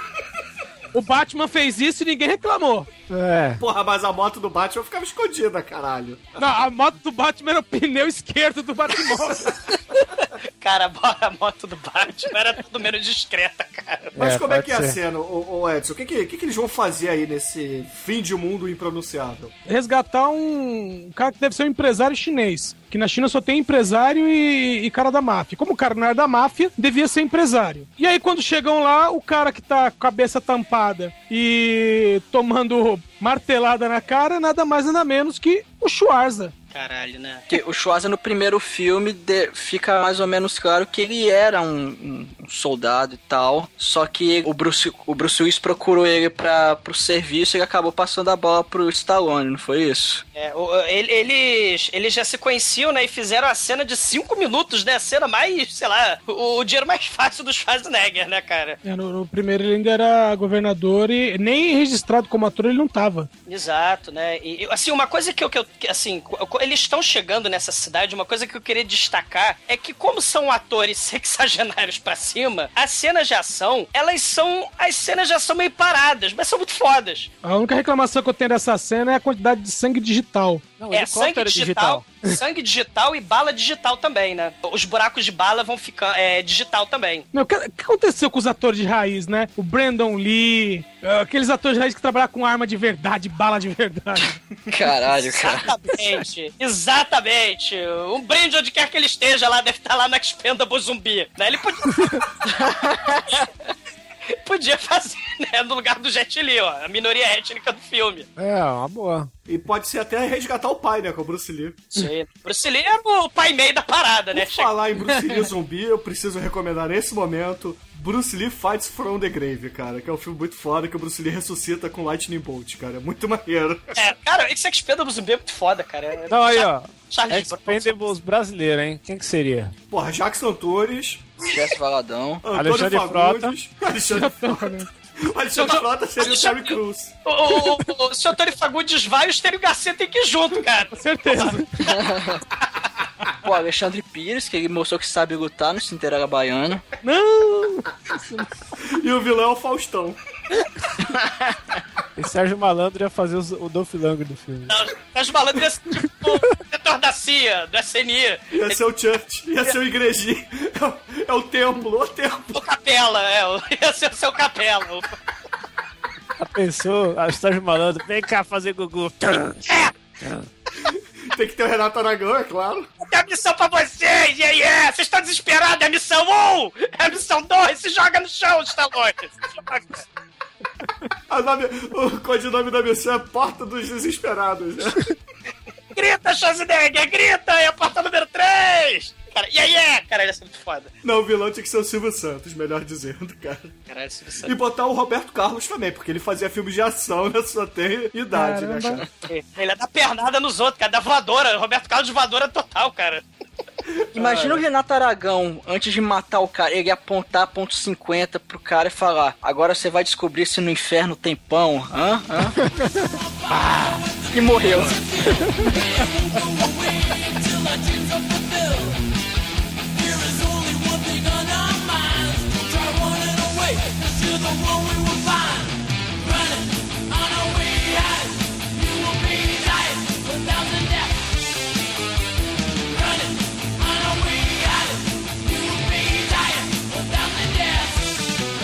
O Batman fez isso e ninguém reclamou. É. Porra, mas a moto do Batman ficava escondida, caralho. Não, a moto do Batman era o pneu esquerdo do Batmóvel. Cara, a mo- a moto do Batman era tudo menos discreta, cara. Mas É, como é que é a ser. cena, ô, ô Edson? O que, que, o que, que eles vão fazer aí nesse fim de mundo impronunciável? Resgatar um cara que deve ser um empresário chinês. Que na China só tem empresário e, e cara da máfia. Como o cara não era da máfia, devia ser empresário. E aí, quando chegam lá, o cara que tá com a cabeça tampada e tomando martelada na cara, nada mais nada menos que o Schwarza. Caralho, né? Que o Schwarza no primeiro filme de- fica mais ou menos claro que ele era um, um- soldado e tal, só que o Bruce, o Bruce Willis procurou ele para pro serviço e ele acabou passando a bola pro Stallone, não foi isso? É, o- ele- eles, eles já se conheciam, né? E fizeram a cena de cinco minutos, né? A cena mais, sei lá, o, o dinheiro mais fácil do Schwarzenegger, né, cara? É, no, no primeiro ele ainda era governador e nem registrado como ator ele não tava. Exato, né? E, assim, uma coisa que eu, que eu assim, eles estão chegando nessa cidade, uma coisa que eu queria destacar é que como são atores sexagenários pra cima, as cenas de ação, elas são, as cenas de ação meio paradas, mas são muito fodas. A única reclamação que eu tenho dessa cena é a quantidade de sangue digital. Não, É, sangue digital, sangue digital e bala digital também, né? Os buracos de bala vão ficar é, digital também. Meu, o que, que aconteceu com os atores de raiz, né? O Brandon Lee, eh, aqueles atores de raiz que trabalham com arma de verdade, bala de verdade. Caralho, cara. Exatamente, exatamente. Um brinde onde quer que ele esteja lá, deve estar lá no Expendable Zumbi. Né? Ele podia... podia fazer, né? No lugar do Jet Li, ó. A minoria étnica do filme. É, uma boa. E pode ser até resgatar o pai, né? Com o Bruce Lee. Sim. Bruce Lee é o pai meio da parada, né? Por falar em Bruce Lee zumbi, eu preciso recomendar nesse momento Bruce Lee Fights from the Grave, cara. Que é um filme muito foda que o Bruce Lee ressuscita com Lightning Bolt, cara. É muito maneiro. É, cara, esse Expendable Zumbi é muito foda, cara. É- Não, aí, ó. Charles. Expendables brasileiro, hein? Quem que seria? Porra, Jackson Torres, Jesse Valadão. Antônio Alexandre Fagundes. Alexandre Frota. O Alexandre Frota seria o Terry Crews. O, o, o, o seu Tony Fagundes vai, o Estênio Garcia tem que ir junto, cara. Com certeza. Pô, Alexandre Pires, que ele mostrou que sabe lutar no Cinderela Baiana. Não! E o vilão é o Faustão. E Sérgio Malandro ia fazer os- o Dolph Lundgren do filme. As malandras ia ser tipo o diretor da CIA, do SNI. Ia ser o Church, ia ser o igrejinho. É o, é o templo, o templo. O Capela, é, o- ia ser o seu Capela. O- A pessoa, a Sérgio Malandro, vem cá fazer Gugu. Tem que ter o Renato Aragão, é claro. Tem a missão pra vocês, yeah, yeah. Vocês estão desesperados, é a missão 1, é a missão 2, se joga no chão, Stallone. Se joga. A nome, o codinome da missão é Porta dos Desesperados. Né? Grita, Schwarzenegger, grita, é a porta número 3. Cara, yeah, yeah. Caralho, isso é muito foda. Não, o vilão tinha que ser o Silvio Santos, melhor dizendo, cara. Caralho, isso E botar o Roberto Carlos também, porque ele fazia filmes de ação, né? Só tem idade, né, Caramba. cara? Ele é da pernada nos outros, cara, da voadora. Roberto Carlos de voadora total, cara. Imagina o Renato Aragão, antes de matar o cara, ele apontar ponto .50 pro cara e falar: Agora você vai descobrir se no inferno tem pão. Hã? Hã? Ah, e morreu.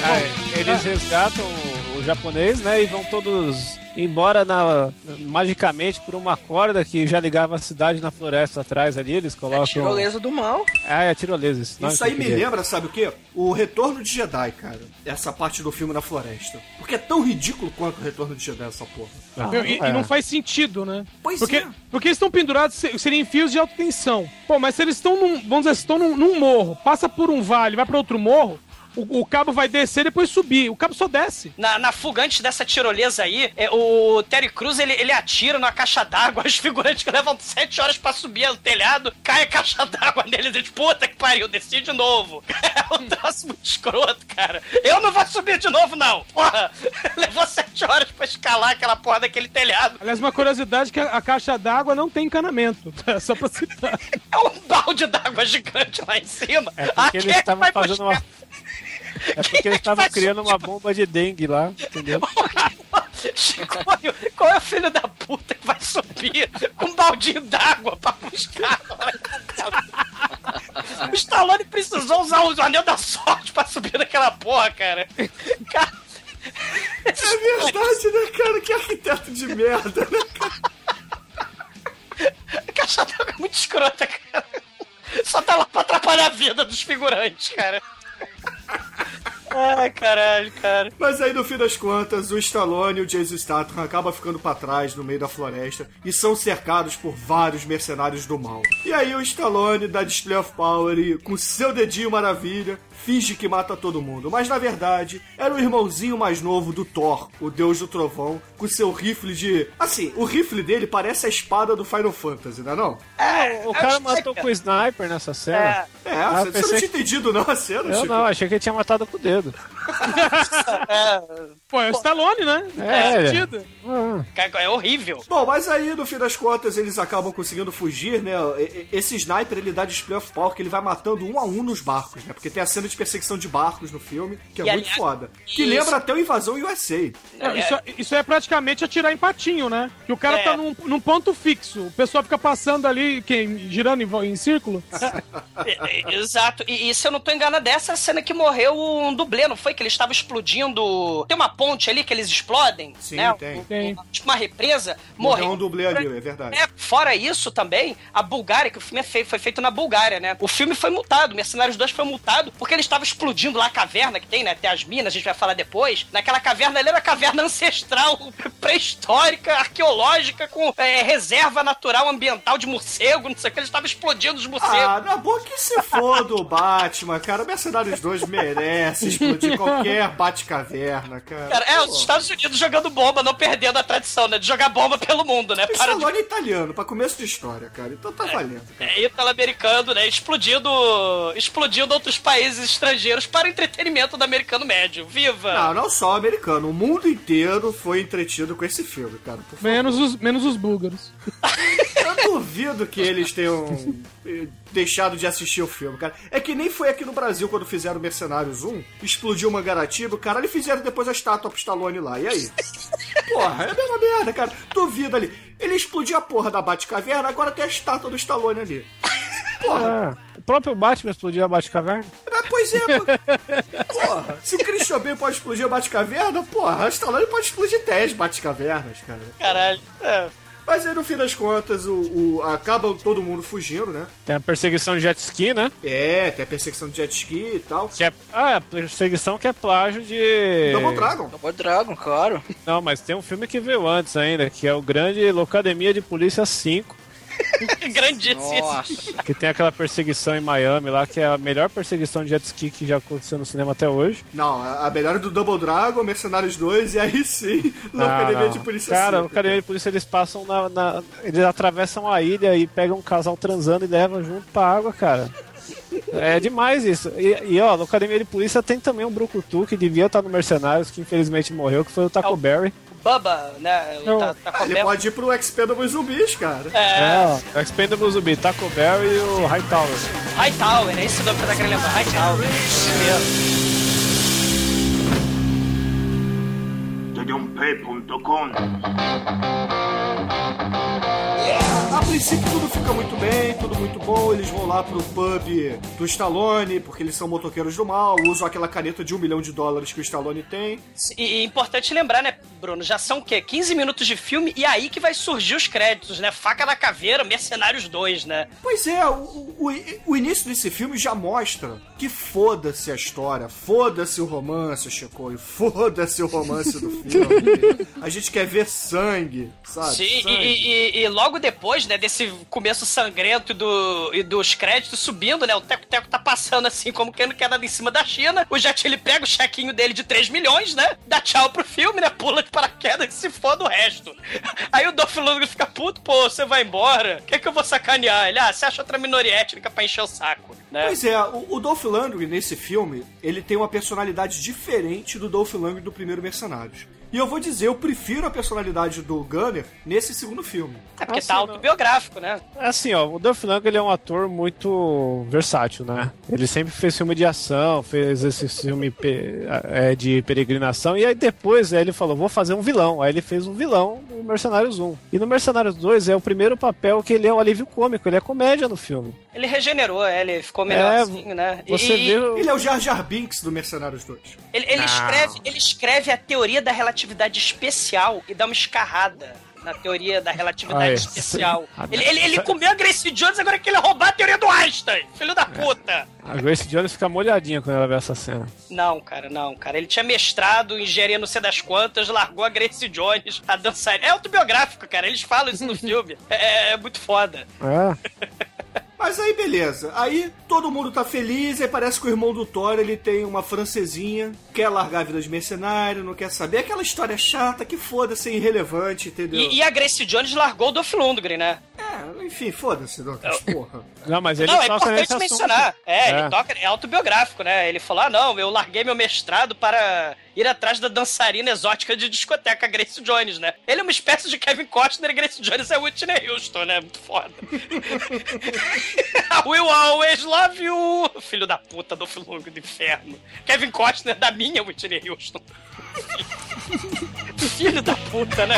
Ah, eles resgatam o, o japonês, né? E vão todos embora na, magicamente por uma corda que já ligava a cidade na floresta atrás ali. Eles colocam. Tirolesa do mal. Ah, é tirolesa. nome Isso aí me lembra, sabe o quê? O Retorno de Jedi, cara. Essa parte do filme na floresta. Porque é tão ridículo quanto o Retorno de Jedi, essa porra. Ah, Meu, e, é. e não faz sentido, né? Pois porque, é. porque eles estão pendurados, se- seriam fios de alta tensão. Pô, mas se eles estão num, vamos dizer, se estão num, num morro, passa por um vale, vai pra outro morro, o, o cabo vai descer e depois subir. O cabo só desce. Na, na fuga antes dessa tirolesa aí, é, o Terry Crews ele, ele atira numa caixa d'água. Os figurantes que levam sete horas pra subir o telhado, cai a caixa d'água neles. Eles, puta que pariu, desci de novo. É um troço muito escroto, cara. Eu não vou subir de novo, não. Porra, levou sete horas pra escalar aquela porra daquele telhado. Aliás, uma curiosidade que a, a caixa d'água não tem encanamento. tá? Só pra citar. É um balde d'água gigante lá em cima. É porque Ah, quem eles é que estavam vai fazendo buscar? uma. É porque eles estavam criando uma bomba de dengue lá, entendeu? Qual é o filho da puta que vai subir com um baldinho d'água pra buscar? O Stallone precisou usar o anel da sorte pra subir naquela porra, cara. Cara, É verdade, né, cara? Que arquiteto de merda, né? a caixa d'água é muito escrota, cara. Só tá lá pra atrapalhar a vida dos figurantes, cara. Ai, caralho, cara. Mas aí, no fim das contas, o Stallone e o Jason Statham acabam ficando pra trás no meio da floresta e são cercados por vários mercenários do mal. E aí o Stallone dá display of power e, com seu dedinho maravilha, finge que mata todo mundo. Mas, na verdade, era o irmãozinho mais novo do Thor, o deus do trovão, com seu rifle de... Assim, o rifle dele parece a espada do Final Fantasy, não é não? o eu cara matou com o sniper nessa cena. É, É, Ah, você, você não tinha entendido não a cena, Eu Chico? não, achei que ele tinha matado com o dedo. Pô, é o Stallone, né? É, Faz sentido. Cara, é horrível. Bom, mas aí, no fim das contas, eles acabam conseguindo fugir, né? Esse sniper, ele dá display of power, que ele vai matando um a um nos barcos, né? Porque tem a cena de perseguição de barcos no filme, que é E, muito aliás, foda. Que isso- lembra até o Invasão USA. Não, isso, isso é praticamente atirar em patinho, né? Que o cara É. tá num, num ponto fixo. O pessoal fica passando ali, quem, girando em, em círculo. É, é, Exato. E, e se eu não tô enganado, essa é a cena que morreu um dublê, não foi? Que ele estava explodindo. Tem uma ponte ali que eles explodem, Sim, né? tem. Um- Tem. Tipo uma represa. Morreu Morreu. um dublê ali, é verdade. É, fora isso também, a Bulgária, que o filme é foi feito na Bulgária, né? O filme foi multado, Mercenários 2 foi multado, porque estava explodindo lá a caverna que tem, né? Tem as minas, a gente vai falar depois. Naquela caverna ali era a caverna ancestral, pré-histórica, arqueológica, com é, reserva natural ambiental de morcego, não sei o que, ele estava explodindo os morcegos. Ah, na boa que se for do Batman, cara. Mercenários 2 merece explodir qualquer Bate-caverna, cara. Cara, é, Pô. os Estados Unidos jogando bomba, não perdendo a tradição, né? De jogar bomba pelo mundo, né? Para de Stallone é italiano, pra começo de história, cara. Então tá valendo, cara. É italo-americano, né? Explodindo, explodindo outros países estrangeiros para o entretenimento do americano médio. Viva! Não, não só o americano. O mundo inteiro foi entretido com esse filme, cara. Por favor. Menos os, menos os búlgaros. Eu duvido que eles tenham eh, deixado de assistir o filme, cara. É que nem foi aqui no Brasil quando fizeram Mercenários 1, explodiu uma Mangaratiba, cara, eles fizeram depois a estátua pro Stallone lá. E aí? Porra, é a mesma merda, cara. Duvido ali. Ele explodiu a porra da Batcaverna, agora tem a estátua do Stallone ali. Porra, ah, o próprio Batman explodiu a Batcaverna. mas, pois é, porra. Se o Christian Bale pode explodir a Batcaverna, porra, o Stallone pode explodir 10 Batcavernas, cara. Caralho. É. Mas aí, no fim das contas, o, o- acaba todo mundo fugindo, né? Tem a perseguição de jet ski, né? É, tem a perseguição de jet ski e tal. Que é, ah, a perseguição que é plágio de. Double Dragon. Double Dragon, claro. Não, mas tem um filme que veio antes ainda, que é o Grande Locademia de Polícia 5, Grandíssimo. Nossa. que tem aquela perseguição em Miami lá, que é a melhor perseguição de jet ski que já aconteceu no cinema até hoje. Não, a melhor é do Double Dragon, Mercenários 2 e aí sim, na Ah, Academia não. de Polícia Cara, no Academia de Polícia eles passam na, na- Eles atravessam a ilha e pegam um casal transando e levam junto pra água, cara. É demais isso. E, e, ó, no Academia de Polícia tem também um Brucutu que devia estar no Mercenários, que infelizmente morreu, que foi o Taco É o- Berry. Bubba, né? Não. tá, tá ele pode ir pro Expendables Zumbis, cara. É, ó, Expendable Zumbi, Taco Bell e o Hightower. Hightower, é esse o nome que eu tava querendo lembrar. Hightower. Isso mesmo. Tdump.com princípio tudo fica muito bem, tudo muito bom. Eles vão lá pro pub do Stallone, porque eles são motoqueiros do mal, usam aquela caneta de um milhão de dólares que o Stallone tem. E, e importante lembrar, né, Bruno? Já são o quê? 15 minutos de filme e aí que vai surgir os créditos, né? Faca na Caveira, Mercenários 2, né? Pois é, o, o, o início desse filme já mostra que foda-se a história, foda-se o romance, Chico, e foda-se o romance do filme. A gente quer ver sangue, sabe? Sim, e, Sangue. e- e logo depois, né, desse começo sangrento e, do, e dos créditos subindo, né, o Teco Teco tá passando assim, como quem não quer nada em cima da China. O Jet, ele pega o chequinho dele de 3 milhões, né, dá tchau pro filme, né, pula de paraquedas e se foda o resto. Aí o Dolph Lundgren fica puto, pô, você vai embora? O que é que eu vou sacanear? Ele, ah, você acha outra minoria étnica pra encher o saco, né? Pois é, o, o Dolph Lundgren nesse filme, ele tem uma personalidade diferente do Dolph Lundgren do primeiro Mercenários. E eu vou dizer, eu prefiro a personalidade do Gunner nesse segundo filme. É porque assim, tá autobiográfico, né? Assim, ó, o Dolph Lundgren ele é um ator muito versátil, né? Ele sempre fez filme de ação, fez esse filme pe- é, de peregrinação, e aí depois é, ele falou, vou fazer um vilão. Aí ele fez um vilão no Mercenários 1. E no Mercenários 2 é o primeiro papel que ele é um alívio cômico, ele é comédia no filme. Ele regenerou, é, ele ficou melhorzinho, É, né? Você E- o- Ele é o Jar Jar Binks do Mercenários 2. Ele, ele escreve, ele escreve a teoria da relatividade especial e dá uma escarrada na teoria da relatividade Ah, é. especial. Ah, Ele, ele, ele comeu a Grace Jones, agora que ele roubar a teoria do Einstein. Filho da puta. A Grace Jones fica molhadinha quando ela vê essa cena. Não, cara, não, cara. Ele tinha mestrado em engenharia não sei das quantas, largou a Grace Jones a dançar. É autobiográfico, cara. Eles falam isso no filme. É, é muito foda. É. Mas aí, beleza. Aí todo mundo tá feliz, aí parece que o irmão do Thor, ele tem uma francesinha, quer largar a vida de mercenário, não quer saber. Aquela história chata que foda-se, é irrelevante, entendeu? E, e a Grace Jones largou o Dolph Lundgren, né? É, enfim, foda-se, Douglas, porra. Não, mas ele não, é toca nesse importante mencionar. É, É. ele toca, é autobiográfico, né? Ele falou: ah, não, eu larguei meu mestrado para ir atrás da dançarina exótica de discoteca Grace Jones, né? Ele é uma espécie de Kevin Costner e Grace Jones é Whitney Houston, né? Muito foda. I will always love you. Filho da puta do longo do inferno. Kevin Costner da minha Whitney Houston. Filho da puta, né?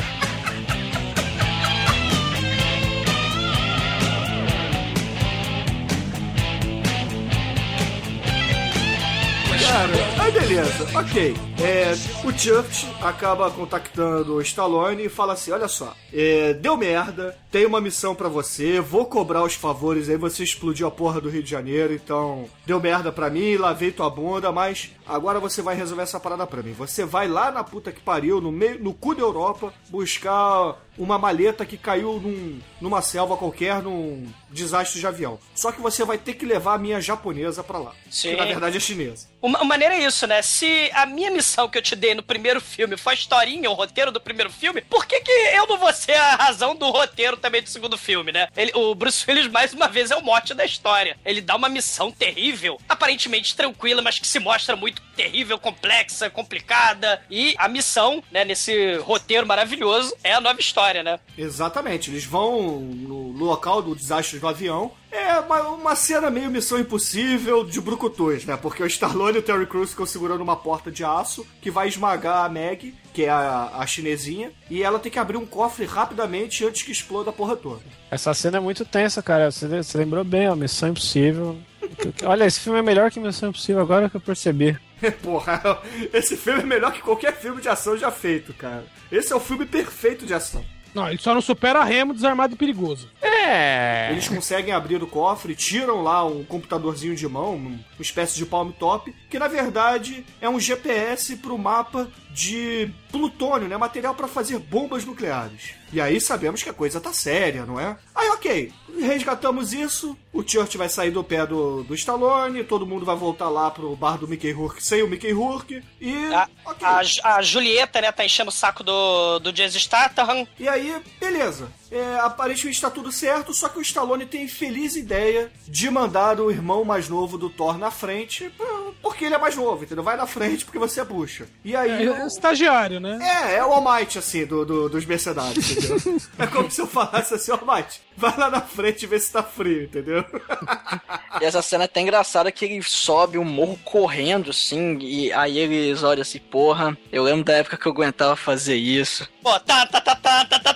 Cara, aí beleza, ok. É, o Church acaba contactando o Stallone e fala assim: olha só, é, deu merda, tem uma missão pra você, vou cobrar os favores aí, você explodiu a porra do Rio de Janeiro, então deu merda pra mim, lavei tua bunda, mas agora você vai resolver essa parada pra mim. Você vai lá na puta que pariu, no, meio, no cu da Europa, buscar uma maleta que caiu num- numa selva qualquer, num desastre de avião. Só que você vai ter que levar a minha japonesa pra lá. Sim. Que na verdade é chinesa. Uma maneira é isso, né? Se a minha missão que eu te dei no primeiro filme foi a historinha, o roteiro do primeiro filme, por que, que eu não vou ser a razão do roteiro também do segundo filme, né? Ele- o Bruce Willis, mais uma vez, é o mote da história. Ele dá uma missão terrível, aparentemente tranquila, mas que se mostra muito terrível, complexa, complicada. E a missão, né, nesse roteiro maravilhoso, é a nova história, né? Exatamente, eles vão no, no local do desastre do avião. É uma, uma cena meio missão impossível de brucutus, né? Porque o Stallone e o Terry Crews ficam segurando uma porta de aço que vai esmagar a Meg, que é a, a chinesinha, e ela tem que abrir um cofre rapidamente antes que exploda a porra toda. Essa cena é muito tensa, cara. Você, você lembrou bem, ó, Missão Impossível. Olha, esse filme é melhor que Missão Impossível agora que eu percebi. Porra, esse filme é melhor que qualquer filme de ação já feito, cara. Esse é o filme perfeito de ação. Não, ele só não supera Remo desarmado e perigoso. É. Eles conseguem abrir o cofre, tiram lá um computadorzinho de mão, um- uma espécie de palm top, que na verdade é um GPS pro mapa de plutônio, né? Material pra fazer bombas nucleares. E aí sabemos que a coisa tá séria, não é? Aí ok, resgatamos isso, o Church vai sair do pé do, do Stallone, todo mundo vai voltar lá pro bar do Mickey Rourke sem o Mickey Rourke, e... A, ok. a, a Julieta, né, tá enchendo o saco do, do Jason Statham. E aí, beleza. É, aparentemente está tudo certo, só que o Stallone tem a infeliz ideia de mandar o irmão mais novo do Thor na frente, p- porque ele é mais novo, entendeu? Vai na frente porque você é bucha. E aí. É, o... é estagiário, né? É, é o Almighty, assim, do, do, dos mercenários, entendeu? é como se eu falasse assim, Almighty, vai lá na frente e vê se tá frio, entendeu? e essa cena é até engraçada que ele sobe o um morro correndo, assim, e aí eles olham assim, porra, eu lembro da época que eu aguentava fazer isso. Pô, tá, tá, tá, tá, tá, tá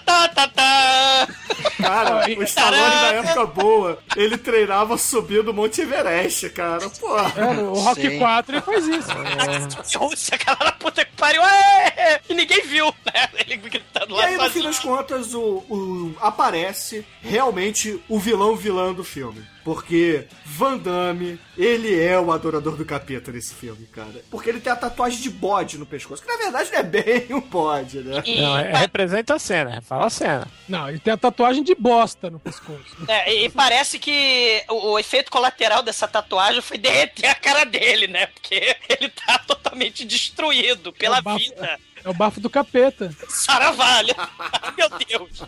Cara, o Stallone da época boa, ele treinava subindo o Monte Everest, cara. Porra. É, no Rock Sim. 4 ele faz isso. Rússia, cara, puta que pariu. É! E ninguém viu, né? Ele gritando E lá aí, no fim das contas, o, o- aparece realmente o vilão vilão do filme. Porque Van Damme, ele é o adorador do capeta nesse filme, cara. Porque ele tem a tatuagem de bode no pescoço, que na verdade não é bem um bode, né? E, Não, é, representa a cena, fala a cena. Não, ele tem a tatuagem de bosta no pescoço. é, e parece que o, o efeito colateral dessa tatuagem foi derreter a cara dele, né? Porque ele tá totalmente destruído pela É o bafo- vida. É o bafo do capeta. Saravalha. Meu Deus.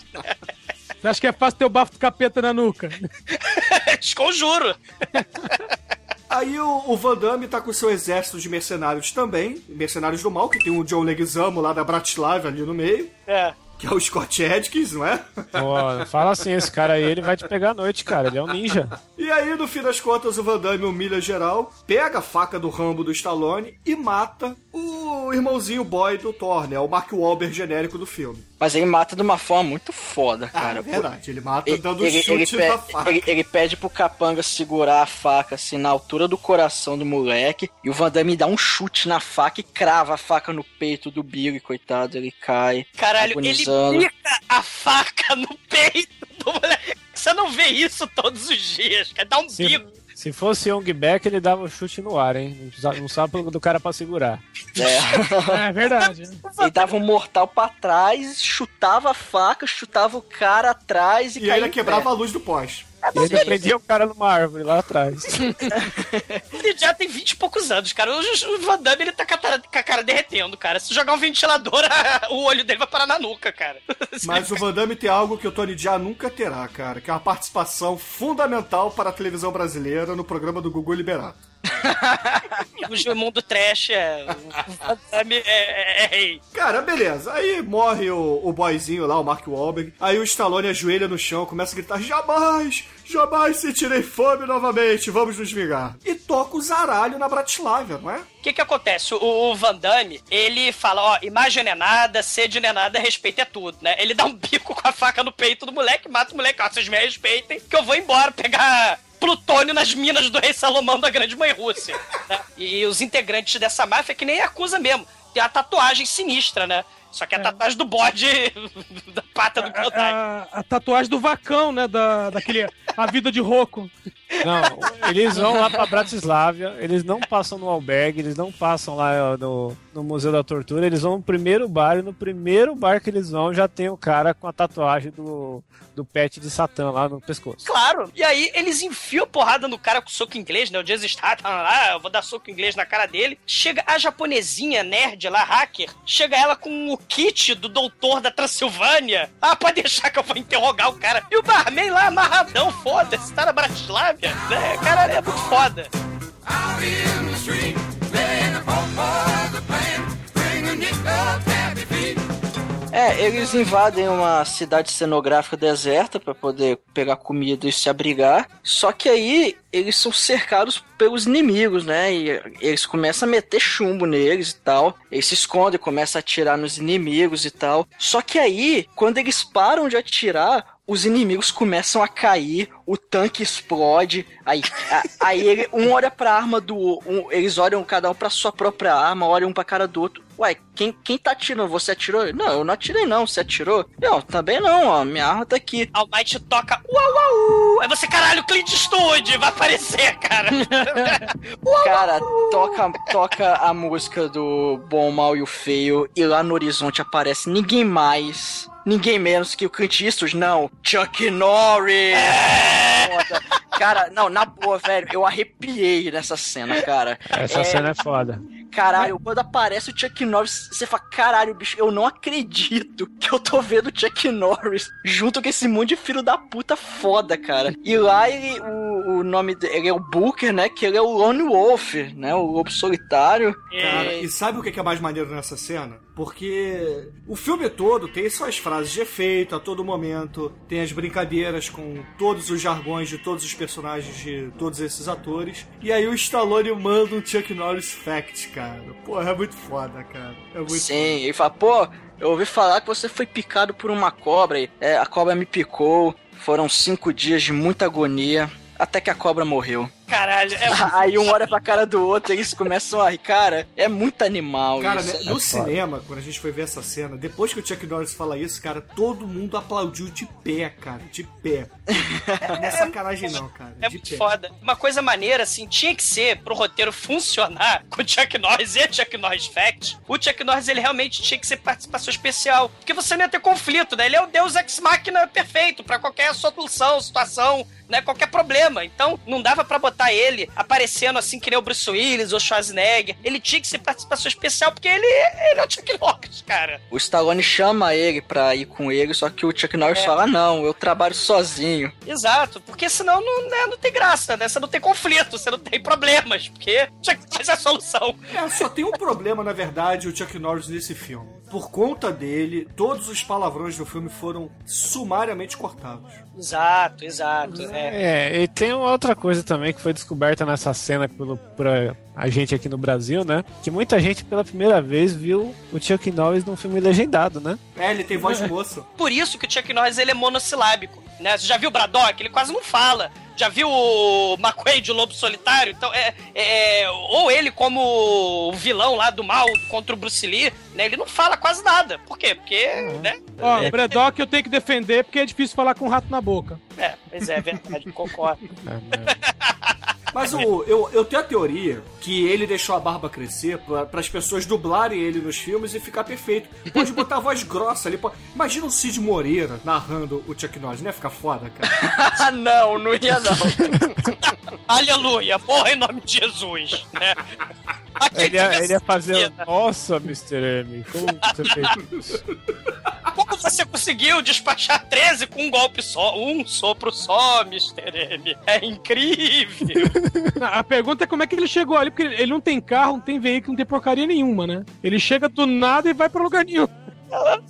Você acha que é fácil ter o bafo do capeta na nuca? Desconjuro. Aí o, o Van Damme tá com seu exército de mercenários também, mercenários do mal, que tem o John Leguizamo lá da Bratislava ali no meio, É. que é o Scott Adkins, não é? Pô, fala assim, esse cara aí, ele vai te pegar à noite, cara. Ele é um ninja. E aí, no fim das contas, o Van Damme humilha geral, pega a faca do Rambo do Stallone e mata o o irmãozinho boy do Thor, né? O Mark Wahlberg genérico do filme. Mas ele mata de uma forma muito foda, Ah, cara. é verdade. Ele mata Ele, dando ele- ele chute pe- na faca. ele- ele pede pro capanga segurar a faca assim na altura do coração do moleque e o Van Damme dá um chute na faca e crava a faca no peito do Billy, coitado, ele cai. Caralho, agonizando. ele pica a faca no peito do moleque. Você não vê isso todos os dias, cara. Dá um Se, bico. Se fosse Young Beck, ele dava o chute no ar, hein? Não precisava- Não sabe do cara pra segurar. É. É verdade. Ele dava um mortal pra trás, chutava a faca, chutava o cara atrás e, E caía ainda em quebrava a luz do poste. E ainda prendia o cara numa árvore lá atrás. Ele já tem 20 e poucos anos, cara. O, o Van Damme, ele tá com a, cara, com a cara derretendo, cara. Se jogar um ventilador, o olho dele vai parar na nuca, cara. Mas o Van Damme tem algo que o Tony Jaa nunca terá, cara, que é uma participação fundamental para a televisão brasileira no programa do Gugu Liberato. O mundo trash é... O é, é, é rei. Cara, beleza. Aí morre o, o boyzinho lá, o Mark Wahlberg. Aí o Stallone ajoelha no chão, começa a gritar: Jamais, jamais sentirei fome novamente, vamos nos vingar. E toca o zaralho na Bratislava, não é? O que que acontece? O, o Van Damme, ele fala, ó, imagem não é nada, sede não é nada, respeito é tudo, né? Ele dá um bico com a faca no peito do moleque, mata o moleque, ó, vocês me respeitem, que eu vou embora pegar plutônio nas minas do rei Salomão da grande mãe Rússia. né? E os integrantes dessa máfia, que nem acusa mesmo, tem a tatuagem sinistra, né? Só que é a tatuagem do bode da pata do A, Godai. a- a tatuagem do vacão, né? Da, daquele. A vida de Roco. Não, eles vão lá pra Bratislávia, eles não passam no albergue, eles não passam lá no, no Museu da Tortura, eles vão no primeiro bar e no primeiro bar que eles vão já tem o cara com a tatuagem do, do pet de Satã lá no pescoço. Claro. E aí eles enfiam porrada no cara com soco inglês, né? O Jason Statham lá, eu vou dar soco inglês na cara dele. Chega a japonesinha nerd lá, hacker, chega ela com o kit do doutor da Transilvânia. Ah, pode deixar que eu vou interrogar o cara. E o barman lá amarradão, foda-se, tá na Bratislávia, né? Caralho, é muito foda. É, eles invadem uma cidade cenográfica deserta pra poder pegar comida e se abrigar. Só que aí eles são cercados pelos inimigos, né? E eles começam a meter chumbo neles e tal. Eles se escondem, começam a atirar nos inimigos e tal. Só que aí, quando eles param de atirar, os inimigos começam a cair, o tanque explode, aí, a- aí ele- um olha pra arma do um, eles olham cada um pra sua própria arma, olham um pra cara do outro. Uai, quem, quem tá atirando? Você atirou? Não, eu não atirei não, você atirou? Não, também não, ó, minha arma tá aqui. Almighty toca uau uau. Aí você, caralho, Clint Eastwood vai aparecer, cara. Cara, toca, toca a música do Bom, Mal e o Feio e lá no horizonte aparece ninguém mais, ninguém menos que o Clint Eastwood, não, Chuck Norris! Foda. Cara, não, na boa, velho, eu arrepiei nessa cena, cara. Essa É, cena é foda. Caralho, quando aparece o Chuck Norris, você fala, caralho, bicho, eu não acredito que eu tô vendo o Chuck Norris junto com esse monte de filho da puta foda, cara. E lá ele, o, o nome dele é o Booker, né? Que ele é o Lone Wolf, né? O lobo solitário. Cara, É, e sabe o que é mais maneiro nessa cena? Porque o filme todo tem suas frases de efeito a todo momento, tem as brincadeiras com todos os jargões de todos os personagens de todos esses atores. E aí o Stallone manda um Chuck Norris Fact, cara. Porra, é muito foda, cara. É muito Sim, ele fala, pô, eu ouvi falar que você foi picado por uma cobra. É, a cobra me picou. Foram cinco dias de muita agonia. Até que a cobra morreu. Caralho, é Aí um olha pra cara do outro e eles começam a rir. Cara, é muito animal Cara, isso. né, no cinema, quando a gente foi ver essa cena, depois que o Chuck Norris fala isso, cara, todo mundo aplaudiu de pé, cara, de pé. Não é sacanagem não, cara, É de muito pé. foda. Uma coisa maneira, assim, tinha que ser pro roteiro funcionar com o Chuck Norris e Chuck Norris Fact. O Chuck Norris, ele realmente tinha que ser participação especial. Porque você não ia ter conflito, né? Ele é o Deus Ex Machina perfeito pra qualquer solução, situação, né? Qualquer problema. Então, não dava pra botar ele aparecendo assim que nem o Bruce Willis ou Schwarzenegger. Ele tinha que ser participação especial porque ele, ele é o Chuck Norris, cara. O Stallone chama ele pra ir com ele, só que o Chuck Norris É. fala: não, eu trabalho sozinho. Exato, porque senão não, né, não tem graça, né? Você não tem conflito, você não tem problemas, porque Chuck Norris é a solução. É, só tem um problema, na verdade, o Chuck Norris nesse filme. por conta dele, todos os palavrões do filme foram sumariamente cortados. Exato, exato. É. É, e tem uma outra coisa também que foi descoberta nessa cena pelo, por a, a gente aqui no Brasil, né? Que muita gente pela primeira vez viu o Chuck Norris num filme legendado, né? É, ele tem voz de moço. Por isso que o Chuck Norris ele é monossilábico, né? Você já viu o Braddock? Ele quase não fala. Já viu o McQuaid, o Lobo Solitário? Então, é, é- Ou ele como o vilão lá do mal contra o Bruce Lee, né? Ele não fala quase nada. Por quê? Porque, né? Ó, o Braddock eu tenho que defender porque é difícil falar com um rato na boca. É, pois é, é verdade, concordo. Mas o, eu, eu tenho a teoria que ele deixou a barba crescer para as pessoas dublarem ele nos filmes e ficar perfeito. Pode botar a voz grossa ali. pode- Imagina o Cid Moreira narrando o Chuck Norris, não ia ficar foda, cara? Ah, não, não ia não. Aleluia, porra em nome de Jesus, né? Ele ia, ele ia fazer. Nossa, Mr. M, como você fez isso? Como você conseguiu despachar 13 com um golpe só? Um sopro só, Mr. M. É incrível. A pergunta é como é que ele chegou ali, porque ele não tem carro, não tem veículo, não tem porcaria nenhuma, né? Ele chega do nada e vai pra lugar nenhum.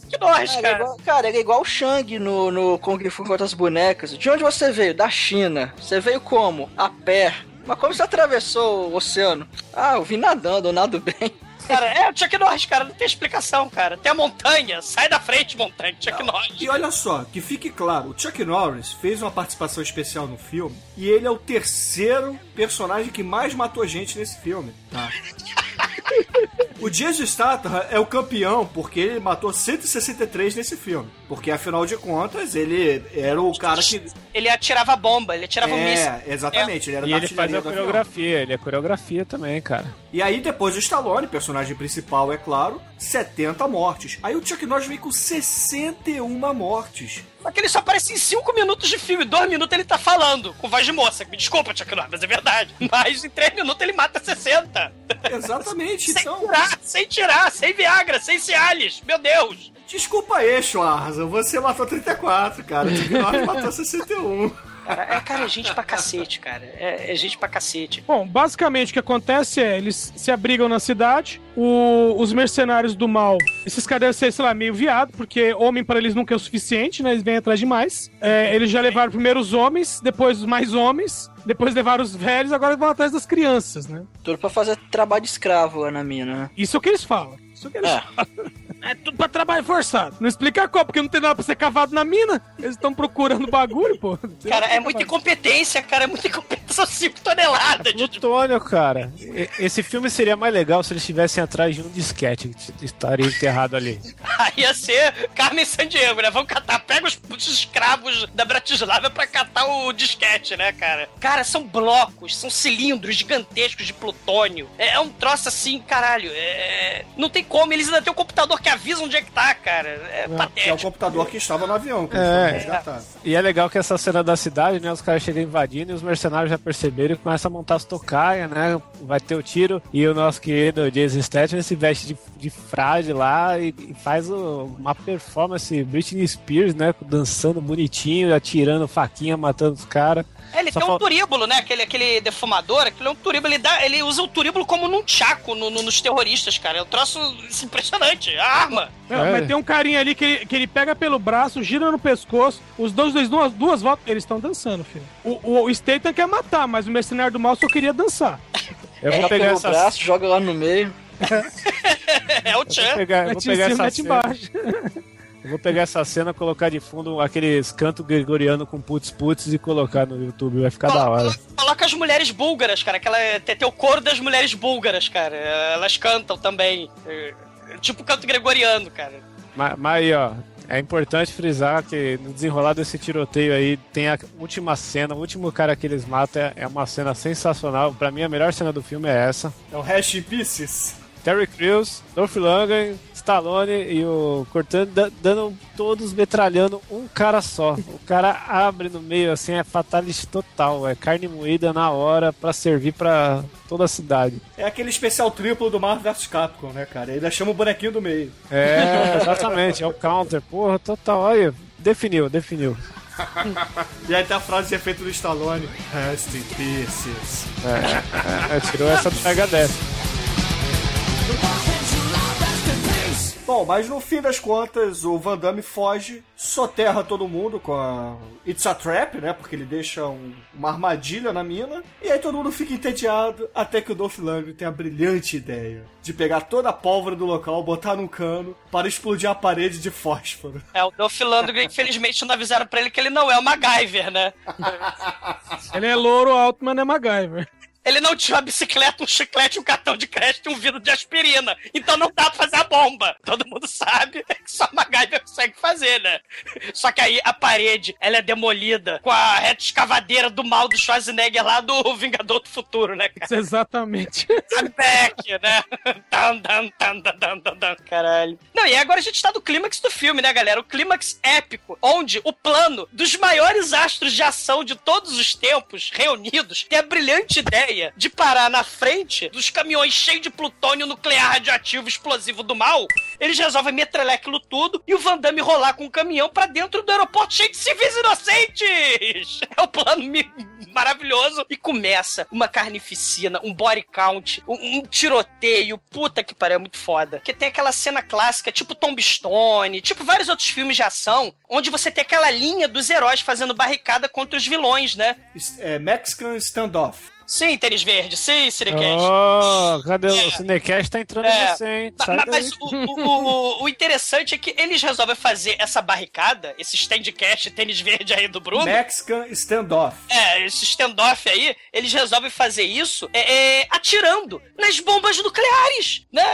Que nós, Cara, ele é cara. igual, cara, ele é igual o Shang no, no Kung Fu contra as bonecas. De onde você veio? Da China. Você veio como? A pé. Mas como você atravessou o oceano? Ah, eu vim nadando, eu nado bem. Cara, é o Chuck Norris, cara. Não tem explicação, cara. Tem a montanha. Sai da frente, montanha. Chuck Norris. E olha só, que fique claro, o Chuck Norris fez uma participação especial no filme e ele é o terceiro personagem que mais matou gente nesse filme. Tá? O Jason Statham é o campeão porque ele matou 163 nesse filme. Porque afinal de contas ele era o cara que. Ele atirava bomba, ele atirava um míssil. É, exatamente, ele era E da ele faz artilharia a coreografia, ele é coreografia também, cara. E aí, depois do Stallone, personagem principal, é claro, 70 mortes. Aí o Chuck Norris vem com 61 mortes. Só que ele só aparece em 5 minutos de filme. 2 minutos ele tá falando com voz de moça. Me desculpa, Chuck Norris, mas é verdade. Mas em 3 minutos ele mata 60. Exatamente, Sem então. tirar, sem tirar, sem Viagra, sem Cialis. Meu Deus. Desculpa aí, Schwarza, você matou 34, cara. O Chuck Norris matou 61. Cara, é, cara, é gente pra cacete, cara. É, é gente pra cacete. Bom, basicamente o que acontece é, eles se abrigam na cidade, o- os mercenários do mal, esses caras devem ser, sei lá, meio viado, porque homem pra eles nunca é o suficiente, né? Eles vêm atrás de mais. É, eles já levaram primeiro os homens, depois os mais homens, depois levaram os velhos, agora vão atrás das crianças, né? Tudo pra fazer trabalho de escravo lá na mina, né? Isso é o que eles falam. Isso é o que eles É. falam. É tudo pra trabalho forçado. Não explica como, porque não tem nada pra ser cavado na mina. Eles estão procurando bagulho, pô. Cara, é muita incompetência, cara. É muita incompetência. São 5 toneladas de. Plutônio, cara. Esse filme seria mais legal se eles estivessem atrás de um disquete que estaria enterrado ali. Aí ia ser Carmen Sandiego, né? Vamos catar, pega os, os escravos da Bratislava pra catar o disquete, né, cara? Cara, são blocos, são cilindros gigantescos de plutônio. É, é um troço assim, caralho. é- Não tem como, eles ainda têm um computador que avisa onde é que tá, cara. É, Que é o patético. computador que estava no avião. Que É. E é legal que essa cena da cidade, né? Os caras chegam invadindo e os mercenários já perceberam e começam a montar as tocaias, né? Vai ter o tiro e o nosso querido Jason Statham se veste de, de frade lá e, e faz o- uma performance Britney Spears, né? Dançando bonitinho, atirando faquinha, matando os caras. É, Ele Só tem um falta- turíbulo, né? Aquele, aquele defumador, aquele é um turíbulo. Ele, dá, ele usa o turíbulo como num tchaco no, no- nos terroristas, cara. É um troço impressionante. A arma. Não, É. Mas tem um carinha ali que ele, que ele pega pelo braço, gira no pescoço, os dois, dois duas, duas voltas, eles estão dançando, filho. O, o, o Statham quer matar, mas o mercenário do mal só queria dançar. Eu vou Pega pegar o essa, braço, joga lá no meio. É o Chan. pegar, vou Mete em pegar cima, essa mete cena. embaixo. Eu vou pegar essa cena, colocar de fundo aqueles cantos gregorianos com putz putz e colocar no YouTube, vai ficar da hora. Coloca, coloca as mulheres búlgaras, cara. Aquela, tem, tem o coro das mulheres búlgaras, cara. Elas cantam também. Tipo canto gregoriano, cara. Mas, mas aí, ó, é importante frisar que no desenrolar desse tiroteio aí tem a última cena, o último cara que eles matam é, é uma cena sensacional. Pra mim, a melhor cena do filme é essa. É o Hash in Pieces. Terry Crews, Dolph Lundgren, Stallone e o Cortana da- dando todos metralhando um cara só. O cara abre no meio assim, é fatality total, é carne moída na hora pra servir pra toda a cidade. É aquele especial triplo do Marvel vs Capcom, né, cara? Ainda chama o bonequinho do meio. É, exatamente, é o counter, porra, total, olha, definiu, definiu. E aí tem a frase de efeito do Stallone. Rest in Pieces. É, tirou essa do Megadeth. Bom, mas no fim das contas, o Van Damme foge, soterra todo mundo com a It's a Trap, né? Porque ele deixa um- uma armadilha na mina. E aí todo mundo fica entediado, até que o Dolph Lundgren tem a brilhante ideia de pegar toda a pólvora do local, botar num cano para explodir a parede de fósforo. É, o Dolph Lundgren, infelizmente, não avisaram pra ele que ele não é o MacGyver, né? Ele é louro, Altman é MacGyver. Ele não tinha uma bicicleta, um chiclete, um cartão de crédito e um vidro de aspirina. Então não dá pra fazer a bomba. Todo mundo sabe que só a MacGyver consegue fazer, né? Só que aí a parede, ela é demolida com a reta escavadeira do mal do Schwarzenegger lá do Vingador do Futuro, né, cara? Exatamente. I'm back, né? Tan, tan, tan, tan, tan, tan, tan. Caralho. Não, e agora a gente tá no clímax do filme, né, galera? O clímax épico, onde o plano dos maiores astros de ação de todos os tempos reunidos tem a brilhante ideia de parar na frente dos caminhões cheios de plutônio nuclear radioativo explosivo do mal. Eles resolvem metralhar aquilo tudo e o Van Damme rolar com um caminhão pra dentro do aeroporto cheio de civis inocentes. É o plano mi- maravilhoso. E começa uma carnificina, um body count, um, um tiroteio. Puta que pariu, é muito foda. Que tem aquela cena clássica, tipo Tombstone, tipo vários outros filmes de ação, onde você tem aquela linha dos heróis fazendo barricada contra os vilões, né? É Mexican Standoff. Sim, tênis verde, sim, Siricast. Oh, cadê o Cinecast? Tá entrando É. em você, hein? Sai. Mas o, o- o- o interessante é que eles resolvem fazer essa barricada, esse standcast tênis verde aí do Bruno. Mexican Standoff. É, esse standoff aí, eles resolvem fazer isso é, é, atirando nas bombas nucleares, né?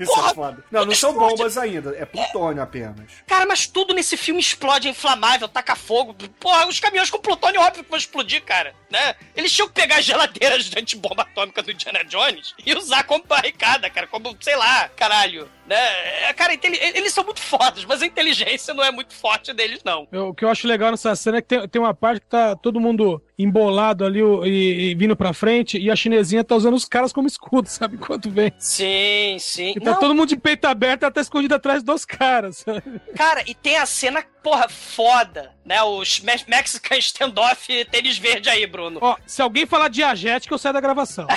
Isso Porra, é foda. Não, não são bombas ainda, é plutônio apenas. Cara, mas tudo nesse filme explode, é inflamável, taca fogo. Porra, os caminhões com plutônio, óbvio que vão explodir, cara, né? Eles tinham que pegar as geladeiras de antibomba atômica do Indiana Jones e usar como barricada, cara, como, sei lá, caralho, né? É, Cara, eles são muito fodas, mas a inteligência não é muito forte deles, não. Eu- o que eu acho legal nessa cena é que tem, tem uma parte que tá todo mundo embolado ali e, e vindo pra frente e a chinesinha tá usando os caras como escudo, sabe? Enquanto vem. Sim, sim. E tá Não, todo mundo de peito aberto e ela tá escondida atrás dos caras, sabe? Cara, e tem a cena, porra, foda, né? Os Me- Mexican Standoff tênis verde aí, Bruno. Ó, se alguém falar diagética, eu saio da gravação.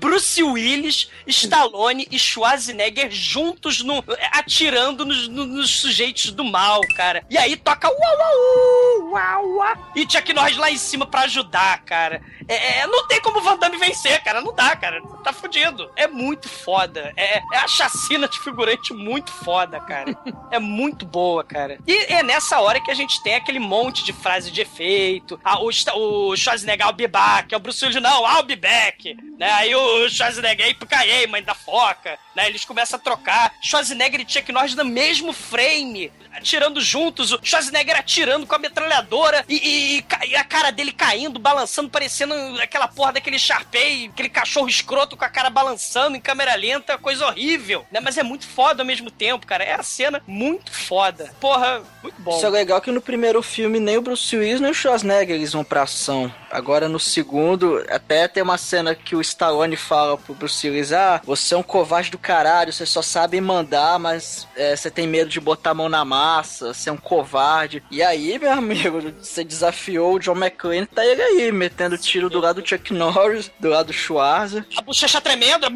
Bruce Willis, Stallone e Schwarzenegger juntos no, atirando nos, no- nos sujeitos do mal, cara. E aí toca uau, uau, uau, uau, e Chuck Norris lá em cima pra ajudar, cara. É, é, não tem como o Van Damme vencer, cara. Não dá, cara. Tá fudido. É muito foda. É, é a chacina de figurante muito foda, cara. É muito boa, cara. E é nessa hora que a gente tem aquele monte de frase de efeito. Ah, o, o Schwarzenegger, I'll be back. É o Bruce Willis, não, I'll be back. Né? Aí o Schwarzenegger, aí, mãe da foca. Né? Eles começam a trocar. Schwarzenegger e Chuck Norris no mesmo frame. Atirando juntos. O Schwarzenegger atirando com a metralhadora. E, e- e a cara dele caindo, balançando, parecendo aquela porra daquele Sharpei. Aquele cachorro escroto com a cara balançando em câmera lenta. Coisa horrível. Né? Mas é muito foda ao mesmo tempo, cara. É a cena muito foda. Porra, muito bom. Isso é legal que no primeiro filme nem o Bruce Willis nem o Schwarzenegger eles vão pra ação. Agora no segundo, até tem uma cena que o Stallone fala pro Bruce Willis: Ah, você é um covarde do caralho, você só sabe mandar, mas é, você tem medo de botar a mão na massa, você é um covarde. E aí, meu amigo, você desafiou o John McClane, tá ele aí, metendo tiro do lado do Chuck Norris, do lado do Schwarza. A bochecha tremenda,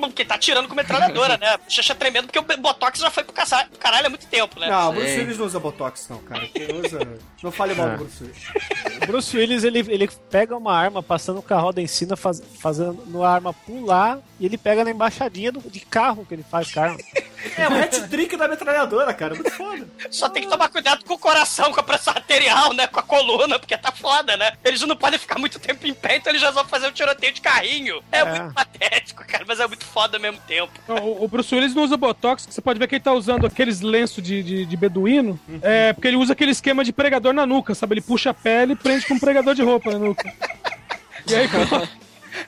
porque tá atirando com metralhadora, né? A bochecha tremenda, porque o Botox já foi pro caça- pro caralho há muito tempo, né? Não, o Bruce. Willis não usa Botox, não, cara. Quem usa. Não fale mal do Bruce Willis. O Bruce Willis, ele, ele pega uma arma passando com a roda em cima, faz, fazendo a arma pular, e ele pega na embaixadinha do, de carro que ele faz com a arma. É o hat-trick da metralhadora, cara. Muito foda. Só tem que tomar cuidado com o coração, com a pressão arterial, né? Com a coluna, porque tá foda, né? Eles não podem ficar muito tempo em pé, então eles já vão fazer um tiroteio de carrinho. É, É. muito patético, cara, mas é muito foda ao mesmo tempo. O, o Bruce Willis não usa Botox, que você pode ver que ele tá usando aqueles lenços de, de, de beduíno. É, porque ele usa aquele esquema de pregador na nuca, sabe? Ele puxa a pele e prende com um pregador de roupa na nuca. E aí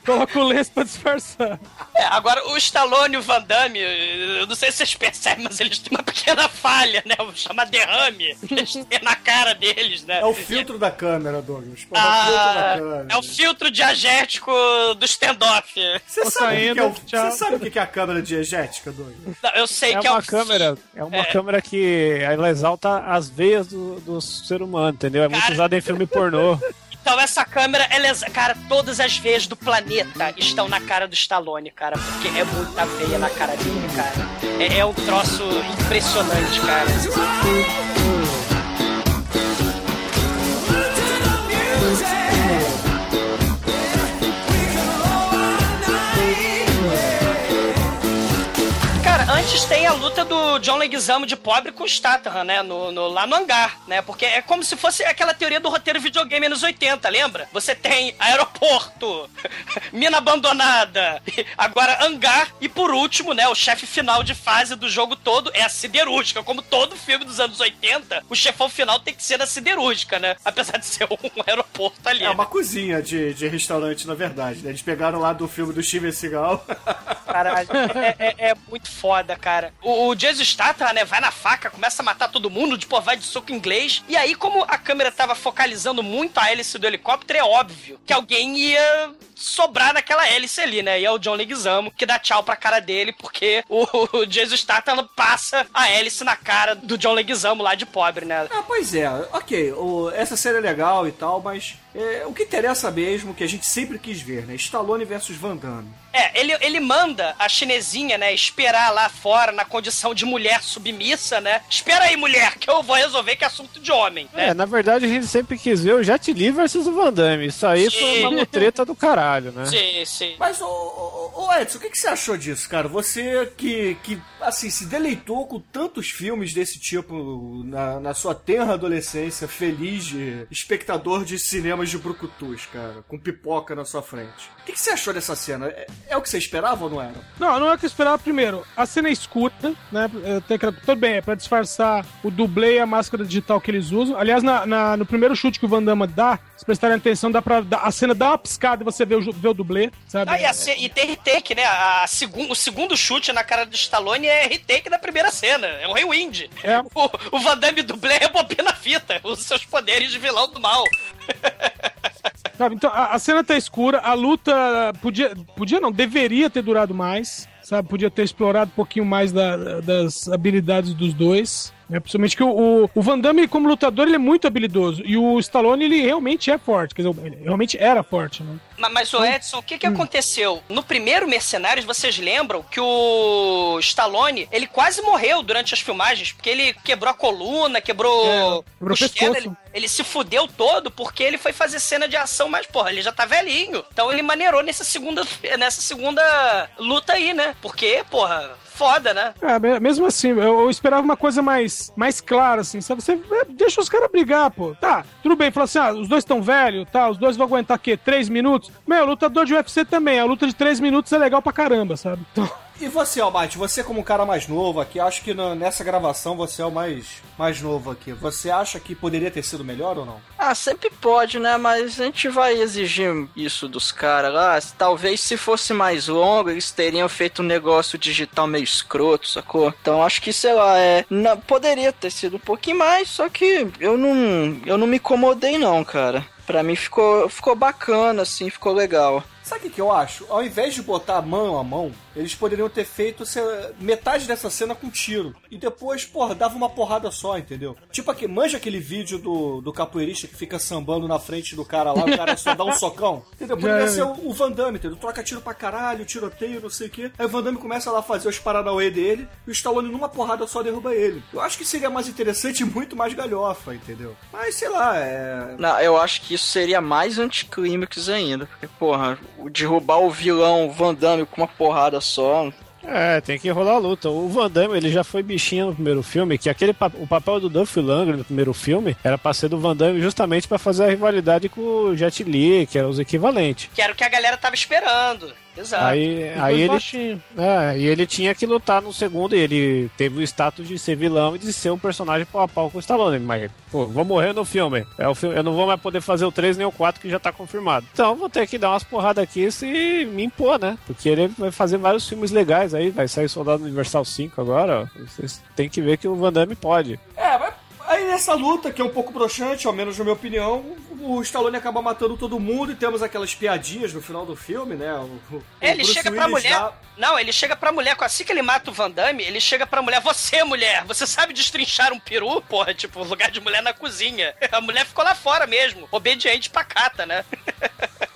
coloca, o lenço pra disfarçar. É, agora o Stallone e o Van Damme, eu não sei se vocês percebem, mas eles têm uma pequena falha, né? O chama derrame. Eles têm na cara deles, né? É o filtro da câmera, Douglas. Pô, é o Ah, filtro da câmera. é o filtro diegético do standoff. Você Tô sabe, o que é o- tchau. você sabe o que é a câmera diegética, Douglas? Não, eu sei É que é uma o câmera, é uma câmera que ela exalta as veias do, do ser humano, entendeu? É muito Cara. usada em filme pornô. Então essa câmera, ela é... Cara, todas as veias do planeta estão na cara do Stallone, cara. porque é muita veia na cara dele, cara. É, é um troço impressionante. Cara, tem a luta do John Leguizamo de pobre com o Statham, né? No, no- lá no hangar, né? Porque é como se fosse aquela teoria do roteiro videogame anos 80, lembra? Você tem aeroporto, mina abandonada, agora hangar e por último, né? O chefe final de fase do jogo todo é a siderúrgica. Como todo filme dos anos 80, o chefão final tem que ser da siderúrgica, né? Apesar de ser um aeroporto ali. É uma cozinha de, de restaurante, na verdade. Né? Eles pegaram lá do filme do Steven Seagal. Caralho, é, é- é muito foda, cara. O, o Jason Statham, né, vai na faca, começa a matar todo mundo, tipo, vai de soco inglês. E aí, como a câmera tava focalizando muito a hélice do helicóptero, é óbvio que alguém ia sobrar naquela hélice ali, né? E é o John Leguizamo que dá tchau pra cara dele, porque o, o Jason Statham passa a hélice na cara do John Leguizamo lá de pobre, né? Ah, pois é, ok, o- essa série é legal e tal, mas é, o que interessa mesmo, que a gente sempre quis ver, né? Stallone versus Van Damme. É, ele, ele manda a chinesinha, né, esperar lá fora na condição de mulher submissa, né? Espera aí, mulher, que eu vou resolver que é assunto de homem, né? É, na verdade a gente sempre quis ver o Jet Li versus o Van Damme. Isso aí Sim. foi uma mutreta do caralho, né? Sim, sim. Mas, ô, ô, ô, Edson, o que, que você achou disso, cara? Você que, que, assim, se deleitou com tantos filmes desse tipo na, na sua tenra adolescência, feliz de espectador de cinemas de brucutus, cara, com pipoca na sua frente. O que, que você achou dessa cena? É, é o que você esperava ou não era? Não, não é o que eu esperava primeiro. A cena é escura, né? É, tem aquela- Tudo bem, é pra disfarçar o dublê e a máscara digital que eles usam. Aliás, na, na- no primeiro chute que o Van Damme dá, se prestarem atenção, dá pra. dar- a cena dá uma piscada e você vê o, vê o dublê, sabe? Ah, e, a e tem retake, né? A segun- o segundo chute na cara do Stallone é retake da primeira cena. É o Rewind. É. O, o Van Damme dublê rebobina a fita. Usa seus poderes de vilão do mal. Sabe, Então, a, a cena tá escura, a luta podia, podia não, deveria ter durado mais, sabe? Podia ter explorado um pouquinho mais da- das habilidades dos dois. Né? Principalmente que o, o, Van Damme, como lutador, ele é muito habilidoso. E o Stallone, ele realmente é forte. Quer dizer, ele realmente era forte, né? Ma- Mas, o Edson, o que, que aconteceu? No primeiro Mercenários, vocês lembram que o Stallone, ele quase morreu durante as filmagens, porque ele quebrou a coluna, quebrou, É, quebrou o costela, ele, ele se fudeu todo porque ele foi fazer cena de ação, mas, porra, ele já tá velhinho. Então ele maneirou nessa segunda, nessa segunda luta aí, né? Porque, porra, foda, né? É, me- mesmo assim, eu, eu esperava uma coisa mais, mais clara, assim, sabe? Você é, deixa os caras brigar, pô. Tá, tudo bem, fala assim, ah, os dois estão velhos, tá, os dois vão aguentar o quê? Três minutos? Meu, lutador de UFC também, a luta de três minutos é legal pra caramba, sabe? Então, E você, Almighty, você como um cara mais novo aqui, acho que nessa gravação você é o mais, mais novo aqui. Você acha que poderia ter sido melhor ou não? Ah, sempre pode, né? Mas a gente vai exigir isso dos caras lá. Talvez se fosse mais longo, eles teriam feito um negócio digital meio escroto, sacou? Então acho que, sei lá, é. poderia ter sido um pouquinho mais, só que eu não. Eu não me incomodei, não, cara. Pra mim ficou, ficou bacana, assim, ficou legal. Sabe o que, que eu acho? Ao invés de botar mão a mão, eles poderiam ter feito metade dessa cena com tiro. E depois, porra, dava uma porrada só, entendeu? Tipo aqui, manja aquele vídeo do, do capoeirista que fica sambando na frente do cara lá, o cara só dá um socão. Entendeu? Poderia É. ser o, o Van Damme, entendeu? Troca tiro pra caralho, tiroteio, não sei o quê. Aí o Van Damme começa lá a fazer os paranauê dele e o Stallone numa porrada só derruba ele. Eu acho que seria mais interessante e muito mais galhofa, entendeu? Mas sei lá, é. Não, eu acho que isso seria mais anticlímax ainda. Porque, porra, derrubar o vilão Van Damme com uma porrada só. É, tem que rolar a luta. O Van Damme, ele já foi bichinho no primeiro filme, que aquele pa- o papel do Duff Lundgren no primeiro filme era pra ser do Van Damme justamente pra fazer a rivalidade com o Jet Li, que eram os equivalentes. Que era o que a galera tava esperando. Exato. Aí, aí ele, baixinho. é, e ele tinha que lutar no segundo, e ele teve o status de ser vilão e de ser um personagem pau a pau com o Stallone. Mas, pô, vou morrer no filme. É o filme. Eu não vou mais poder fazer o 3 nem o 4 que já tá confirmado. Então vou ter que dar umas porradas aqui se me impor, né? Porque ele vai fazer vários filmes legais aí. Vai sair Soldado Universal 5 agora, ó. Vocês têm que ver que o Van Damme pode. Aí nessa luta, que é um pouco broxante, ao menos na minha opinião, o Stallone acaba matando todo mundo e temos aquelas piadinhas no final do filme, né? O, o- É, ele Bruce chega pra Willis mulher. dá- Não, ele chega pra mulher. Assim que ele mata o Van Damme, ele chega pra mulher. Você, mulher, você sabe destrinchar um peru? Porra, tipo, lugar de mulher na cozinha. A mulher ficou lá fora mesmo. Obediente pacata, né?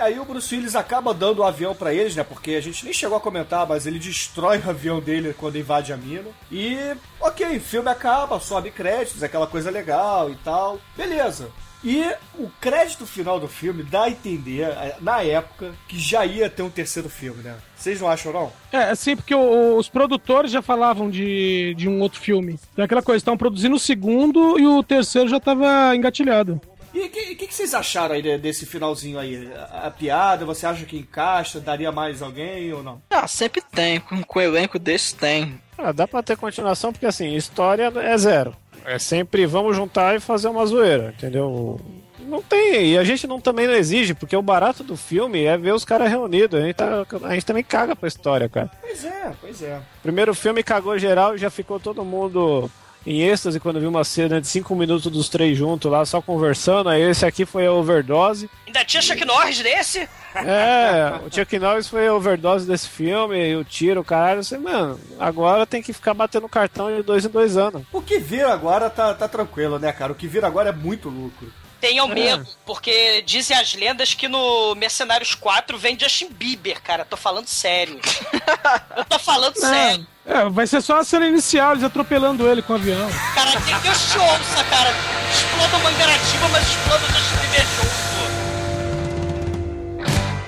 Aí o Bruce Willis acaba dando o avião pra eles, né? Porque a gente nem chegou a comentar, mas ele destrói o avião dele quando invade a mina. E, ok, o filme acaba, sobe créditos, aquela coisa legal e tal. Beleza. E o crédito final do filme dá a entender, eh, na época, que já ia ter um terceiro filme, né? Vocês não acham, não? É, assim, porque o- os produtores já falavam de, de um outro filme. Então, aquela coisa, estavam produzindo o segundo e o terceiro já tava engatilhado. E o que, que, que vocês acharam aí de- desse finalzinho aí? A, a piada, você acha que encaixa? Daria mais alguém ou não? Ah, sempre tem. Com, com elenco desse tem. Ah, dá pra ter continuação, porque assim, história é zero. É sempre vamos juntar e fazer uma zoeira, entendeu? Não tem, e a gente não, também não exige, porque o barato do filme é ver os caras reunidos. A gente, tá- a gente também caga pra história, cara. Pois é, pois é. Primeiro filme cagou geral e já ficou todo mundo em êxtase quando viu uma cena de cinco minutos dos três juntos lá, só conversando. Aí esse aqui foi a overdose. Ainda tinha Chuck Norris nesse? É, o Chuck Norris foi a overdose desse filme, e o tiro, o caralho. Assim, mano, agora tem que ficar batendo cartão de dois em dois anos. O que vira agora tá, tá tranquilo, né, cara? O que vira agora é muito lucro. Tenham É. medo, porque dizem as lendas que no Mercenários 4 vem Justin Bieber, cara. Tô falando sério. Eu tô falando sério. É, vai ser só a cena inicial, eles atropelando ele com o avião. Cara, tem que Deus te ouça, cara. Exploda uma Ingarativa, mas exploda o Justin Bieber junto.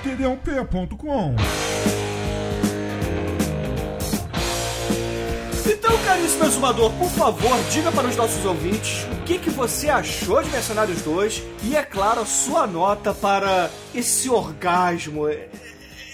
td1p.com Então, caríssimo exumador, por favor, diga para os nossos ouvintes que, que você achou de Mercenários 2 e, é claro, a sua nota para esse orgasmo,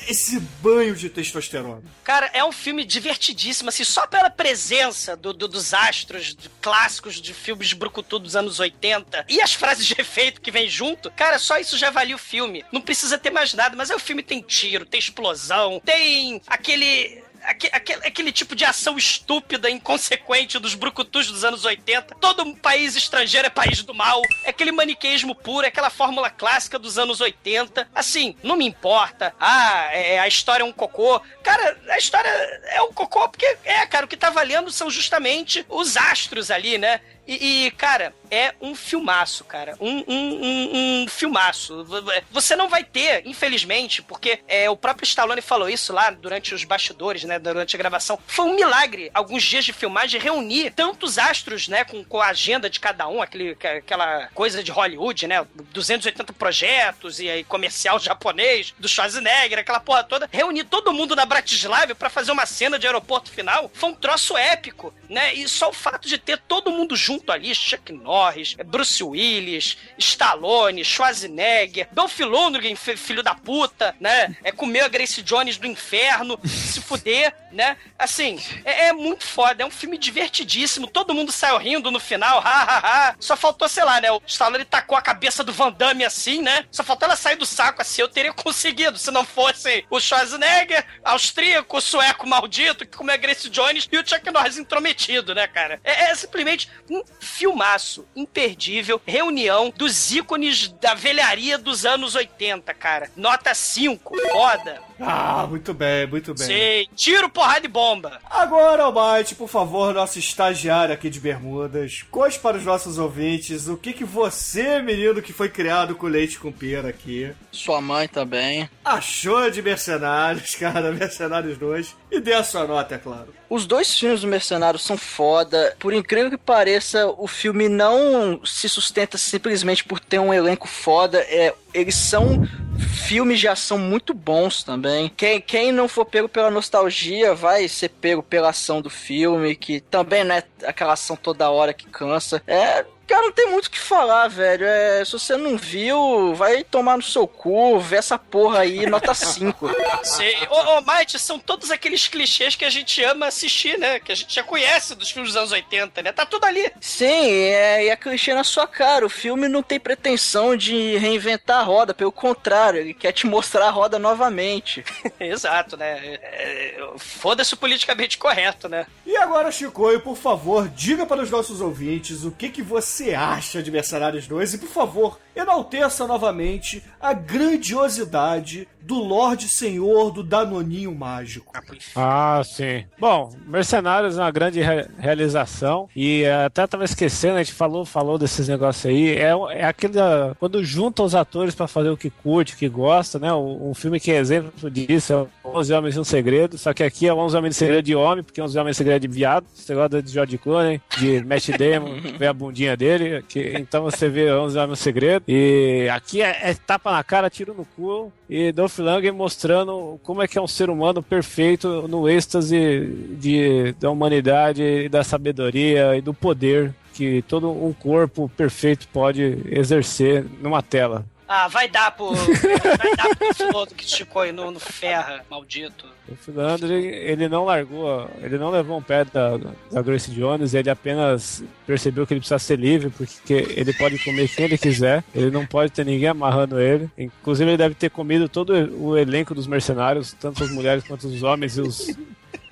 esse banho de testosterona. Cara, é um filme divertidíssimo, assim, só pela presença do- do- dos astros de- clássicos de filmes brucutu dos anos 80 e as frases de efeito que vem junto, cara, só isso já valia o filme. Não precisa ter mais nada, mas aí o filme tem tiro, tem explosão, tem aquele... aque- Aquele, aquele tipo de ação estúpida, inconsequente dos brucutus dos anos 80. Todo país estrangeiro é país do mal. É aquele maniqueísmo puro, é aquela fórmula clássica dos anos 80. Assim, não me importa. Ah, é, a história é um cocô. Cara, a história é um cocô porque, é, cara, o que tá valendo são justamente os astros ali, né? E, e, cara, é um filmaço, cara. Um, um, um, um filmaço. Você não vai ter, infelizmente, porque é, o próprio Stallone falou isso lá durante os bastidores, né? Durante a gravação. Foi um milagre, alguns dias de filmagem, reunir tantos astros, né? Com, com a agenda de cada um, aquele, aquela coisa de Hollywood, né? 280 projetos e aí comercial japonês, do Schwarzenegger, aquela porra toda. Reunir todo mundo na Bratislava pra fazer uma cena de aeroporto final foi um troço épico, né? E só o fato de ter todo mundo junto ali, Chuck Norris, Bruce Willis, Stallone, Schwarzenegger, Dolph Lundgren, fi- filho da puta, né? É comer a Grace Jones do inferno, se fuder, né? Assim, é, é muito foda, é um filme divertidíssimo, todo mundo saiu rindo no final, ha, ha, ha. Só faltou, sei lá, né? O Stallone tacou a cabeça do Van Damme assim, né? Só faltou ela sair do saco assim, eu teria conseguido, se não fosse o Schwarzenegger, austríaco, o sueco maldito, que comeu a Grace Jones e o Chuck Norris intrometido, né, cara? É, é simplesmente um filmaço imperdível, reunião dos ícones da velharia dos anos 80, cara. Nota 5, foda. Ah, muito bem, muito bem. Sei, tiro, porrada e bomba. Agora, Almighty, por favor, nosso estagiário aqui de Bermudas, conte para os nossos ouvintes o que, que você, menino que foi criado com leite com pera aqui, Sua mãe também. achou de Mercenários, cara, Mercenários 2, e dê a sua nota, é claro. Os dois filmes do Mercenário são foda. Por incrível que pareça, o filme não se sustenta simplesmente por ter um elenco foda. É, eles são filmes de ação muito bons também. Quem, quem não for pego pela nostalgia vai ser pego pela ação do filme, que também não é aquela ação toda hora que cansa. É. Cara, não tem muito o que falar, velho. É, se você não viu, vai tomar no seu cu, vê essa porra aí, nota 5. Sei. Ô, ô, Mate, são todos aqueles clichês que a gente ama assistir, né? Que a gente já conhece dos filmes dos anos 80, né? Tá tudo ali. Sim, é, e é clichê na sua cara. O filme não tem pretensão de reinventar a roda, pelo contrário, ele quer te mostrar a roda novamente. Exato, né? É, é, Foda-se o politicamente correto, né? E agora, Chicoio, por favor, diga para os nossos ouvintes o que, que você você acha de Mercenários 2 e, por favor, enalteça novamente a grandiosidade do Lorde Senhor do Danoninho Mágico. Ah, sim. Bom, Mercenários é uma grande re- realização e eh, até tava esquecendo, a gente falou, falou desses negócios aí. É, é aquele ah, quando junta os atores pra fazer o que curte, o que gosta, né? Um, um filme que é exemplo disso é o 11 Homens e um Segredo, só que aqui é 11 Homens e Segredo de homem, porque 11 Homens e Segredo é de viado. Você gosta de George Clooney, de Matt Damon, vê a bundinha dele, que, então você vê 11 Homens Segredo. E aqui é, é tapa na cara, tiro no cu e Dolph Lundgren mostrando como é que é um ser humano perfeito no êxtase de, da humanidade da sabedoria e do poder que todo um corpo perfeito pode exercer numa tela. Ah, vai dar pro. vai dar pro piloto que esticou aí no, no ferra, maldito. O Landry, ele não largou, ele não levou um pé da, da Grace Jones, ele apenas percebeu que ele precisa ser livre, porque ele pode comer quem ele quiser, ele não pode ter ninguém amarrando ele. Inclusive, ele deve ter comido todo o elenco dos mercenários, tanto as mulheres quanto os homens e os,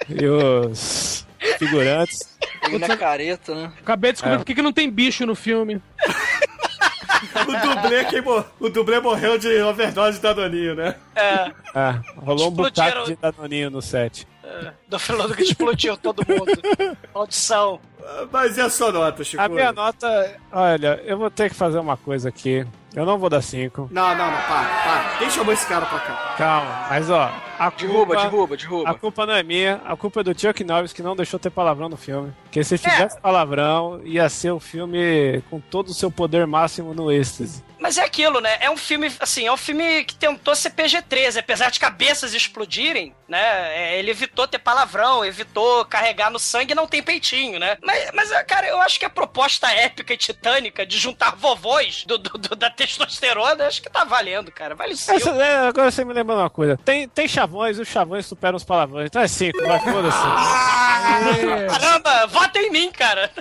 e os figurantes. Ele na careta, né? Acabei de descobrir É. por que que não tem bicho no filme. O dublê, quem mo- o dublê morreu de overdose de Danoninho, né? É, Ah, rolou um bocado de danoninho no set. do falando que explodiu todo mundo. Audição. Mas e a sua nota, Chico? A minha nota, olha, eu vou ter que fazer uma coisa aqui. Eu não vou dar 5. Não, não, não, para, para. Quem chamou esse cara pra cá? Calma, mas ó, a Derruba, culpa, derruba, a derruba. culpa não é minha, a culpa é do Chuck Norris que não deixou ter palavrão no filme. Porque se tivesse palavrão, ia ser o filme com todo o seu poder máximo no êxtase. Mas é aquilo, né? É um filme, assim, é um filme que tentou ser PG-13, apesar de cabeças explodirem, né? É, Ele evitou ter palavrão, evitou carregar no sangue e não tem peitinho, né? Mas, mas, cara, eu acho que a proposta épica e titânica de juntar vovôs do, do- do- da testosterona, acho que tá valendo, cara. Vale sim. É, agora você me lembrou uma coisa. Tem, tem chavões e os chavões superam os palavrões. Então é 5, vai, foda-se. Caramba, vota em mim, cara.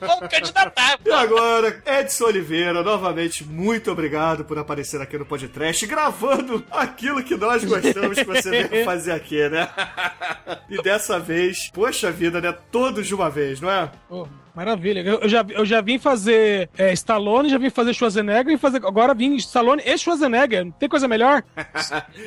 Vamos candidatar. E agora, Edson Oliveira, novamente, muito obrigado por aparecer aqui no podcast, gravando aquilo que nós gostamos que você veio fazer aqui, né? E dessa vez, poxa vida, né? Todos de uma vez, não é? Oh, maravilha. Eu, já, eu já vim fazer é, Stallone, já vim fazer Schwarzenegger e fazer, agora vim Stallone e Schwarzenegger. Não tem coisa melhor?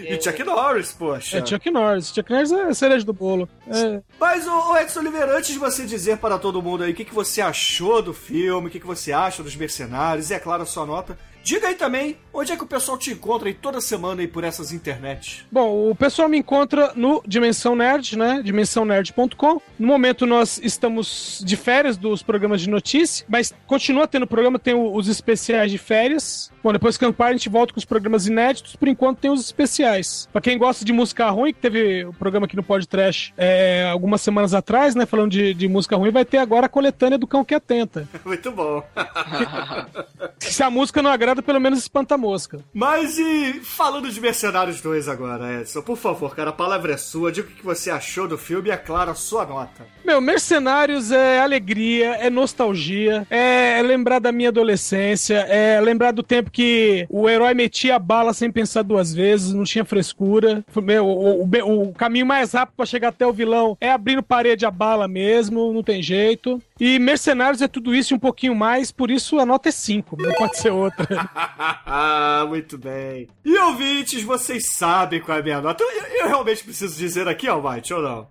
E Chuck Norris, poxa. É Chuck Norris. Chuck Norris é a cereja do bolo. É, Mas, ô, Edson Oliveira, antes de você dizer para todo mundo aí o que, que você achou do filme, o que, que você acha dos mercenários, e é claro a sua nota, diga aí também onde é que o pessoal te encontra aí toda semana aí por essas internets. Bom, o pessoal me encontra no Dimensão Nerd, né? dimensãonerd.com. No momento nós estamos de férias dos programas de notícia, mas continua tendo programa, tem os especiais de férias. Bom, depois que acampar a gente volta com os programas inéditos, por enquanto tem os especiais. Pra quem gosta de música ruim, que teve o programa aqui no Podcast é, algumas semanas atrás, né? Falando de, de música ruim, vai ter agora a coletânea do Cão que Atenta. Muito bom. Se a música não agrada, pelo menos espanta a mosca. Mas e falando de Mercenários 2 agora, Edson, por favor, cara, a palavra é sua, diga o que você achou do filme e, é claro, a sua nota. Meu, Mercenários é alegria, é nostalgia, é lembrar da minha adolescência, é lembrar do tempo que o herói metia a bala sem pensar duas vezes, não tinha frescura. Meu, o, o- o caminho mais rápido pra chegar até o vilão é abrindo parede a bala mesmo, não tem jeito. E Mercenários é tudo isso e um pouquinho mais, por isso a nota é 5, não pode ser outra. Muito bem. E ouvintes, vocês sabem qual é a minha nota. Eu, eu realmente preciso dizer aqui, Almighty, ou não?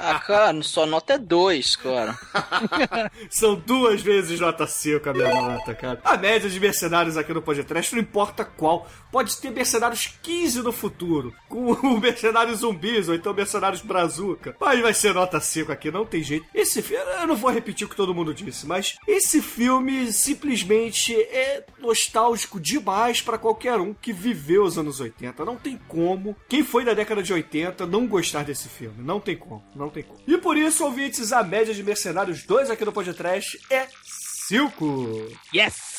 Ah, cara, sua nota é 2, cara. São duas vezes nota 5 a minha nota, cara. A média de mercenários aqui no podcast, não importa qual. Pode ter mercenários 15 no futuro, com o mercenários zumbis, ou então mercenários brazuca. Mas vai ser nota 5 aqui, não tem jeito. Esse filme, eu não vou repetir o que todo mundo disse, mas esse filme simplesmente é nostálgico demais pra qualquer um que viveu os anos 80. Não tem como. Quem foi da década de 80 não gostar desse filme. Não tem como. Tem como. E por isso, ouvintes, a média de Mercenários 2 aqui no podcast é 5. Yes!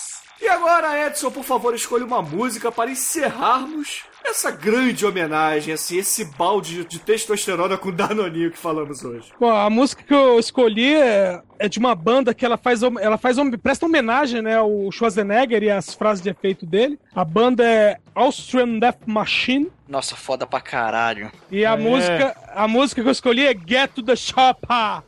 E agora, Edson, por favor, escolha uma música para encerrarmos essa grande homenagem, assim, esse balde de testosterona com Danoninho que falamos hoje. Bom, a música que eu escolhi é, é de uma banda que ela faz, ela faz presta homenagem, né, ao Schwarzenegger e as frases de efeito dele. A banda é Austrian Death Machine Nossa, foda pra caralho. e a É. música, a música que eu escolhi é Get to the Chopper.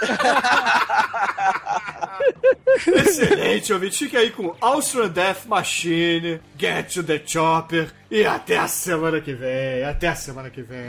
Excelente, ouvinte. Fique aí com Austrian Death Machine, Get to the Chopper e até a semana que vem. Até a semana que vem.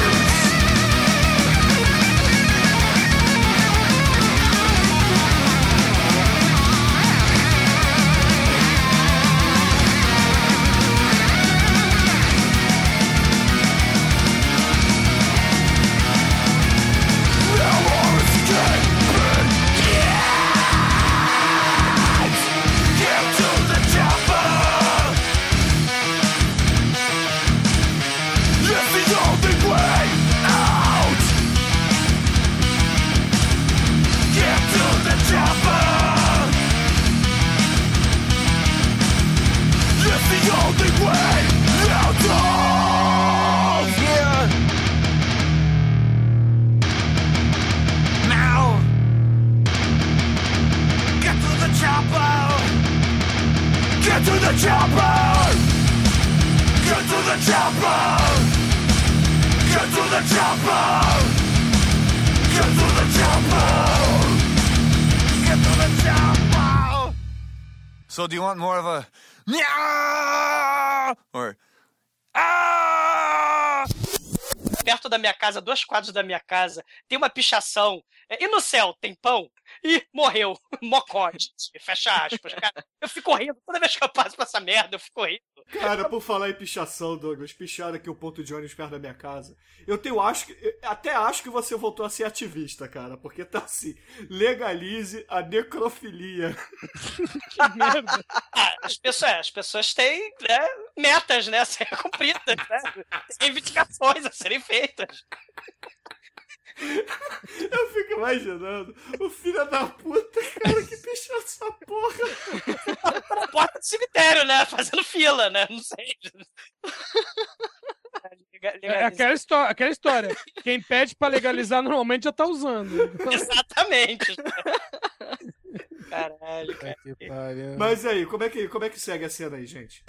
da minha casa, dois quadros da minha casa, tem uma pichação. É, E no céu tem pão? Ih, morreu. Mocó, gente. Fecha aspas. Cara, eu fico rindo. Toda vez que eu passo por essa merda, eu fico rindo. Cara, por falar em pichação, Douglas, picharam aqui o ponto de ônibus perto da minha casa. Eu tenho acho que. até acho que você voltou a ser ativista, cara, porque tá assim. Legalize a necrofilia. Que merda. Ah, as pessoas, as pessoas têm né, metas, né, a serem cumpridas, né? Tem reivindicações a serem feitas. Eu fico imaginando o filho da puta, cara, que pichou essa porra. Tá na porta do cemitério, né? Fazendo fila, né? Não sei. É aquela, histó aquela história. Quem pede pra legalizar normalmente já tá usando. Exatamente. Caralho, cara. Mas aí, como é que, como é que segue a cena aí, gente?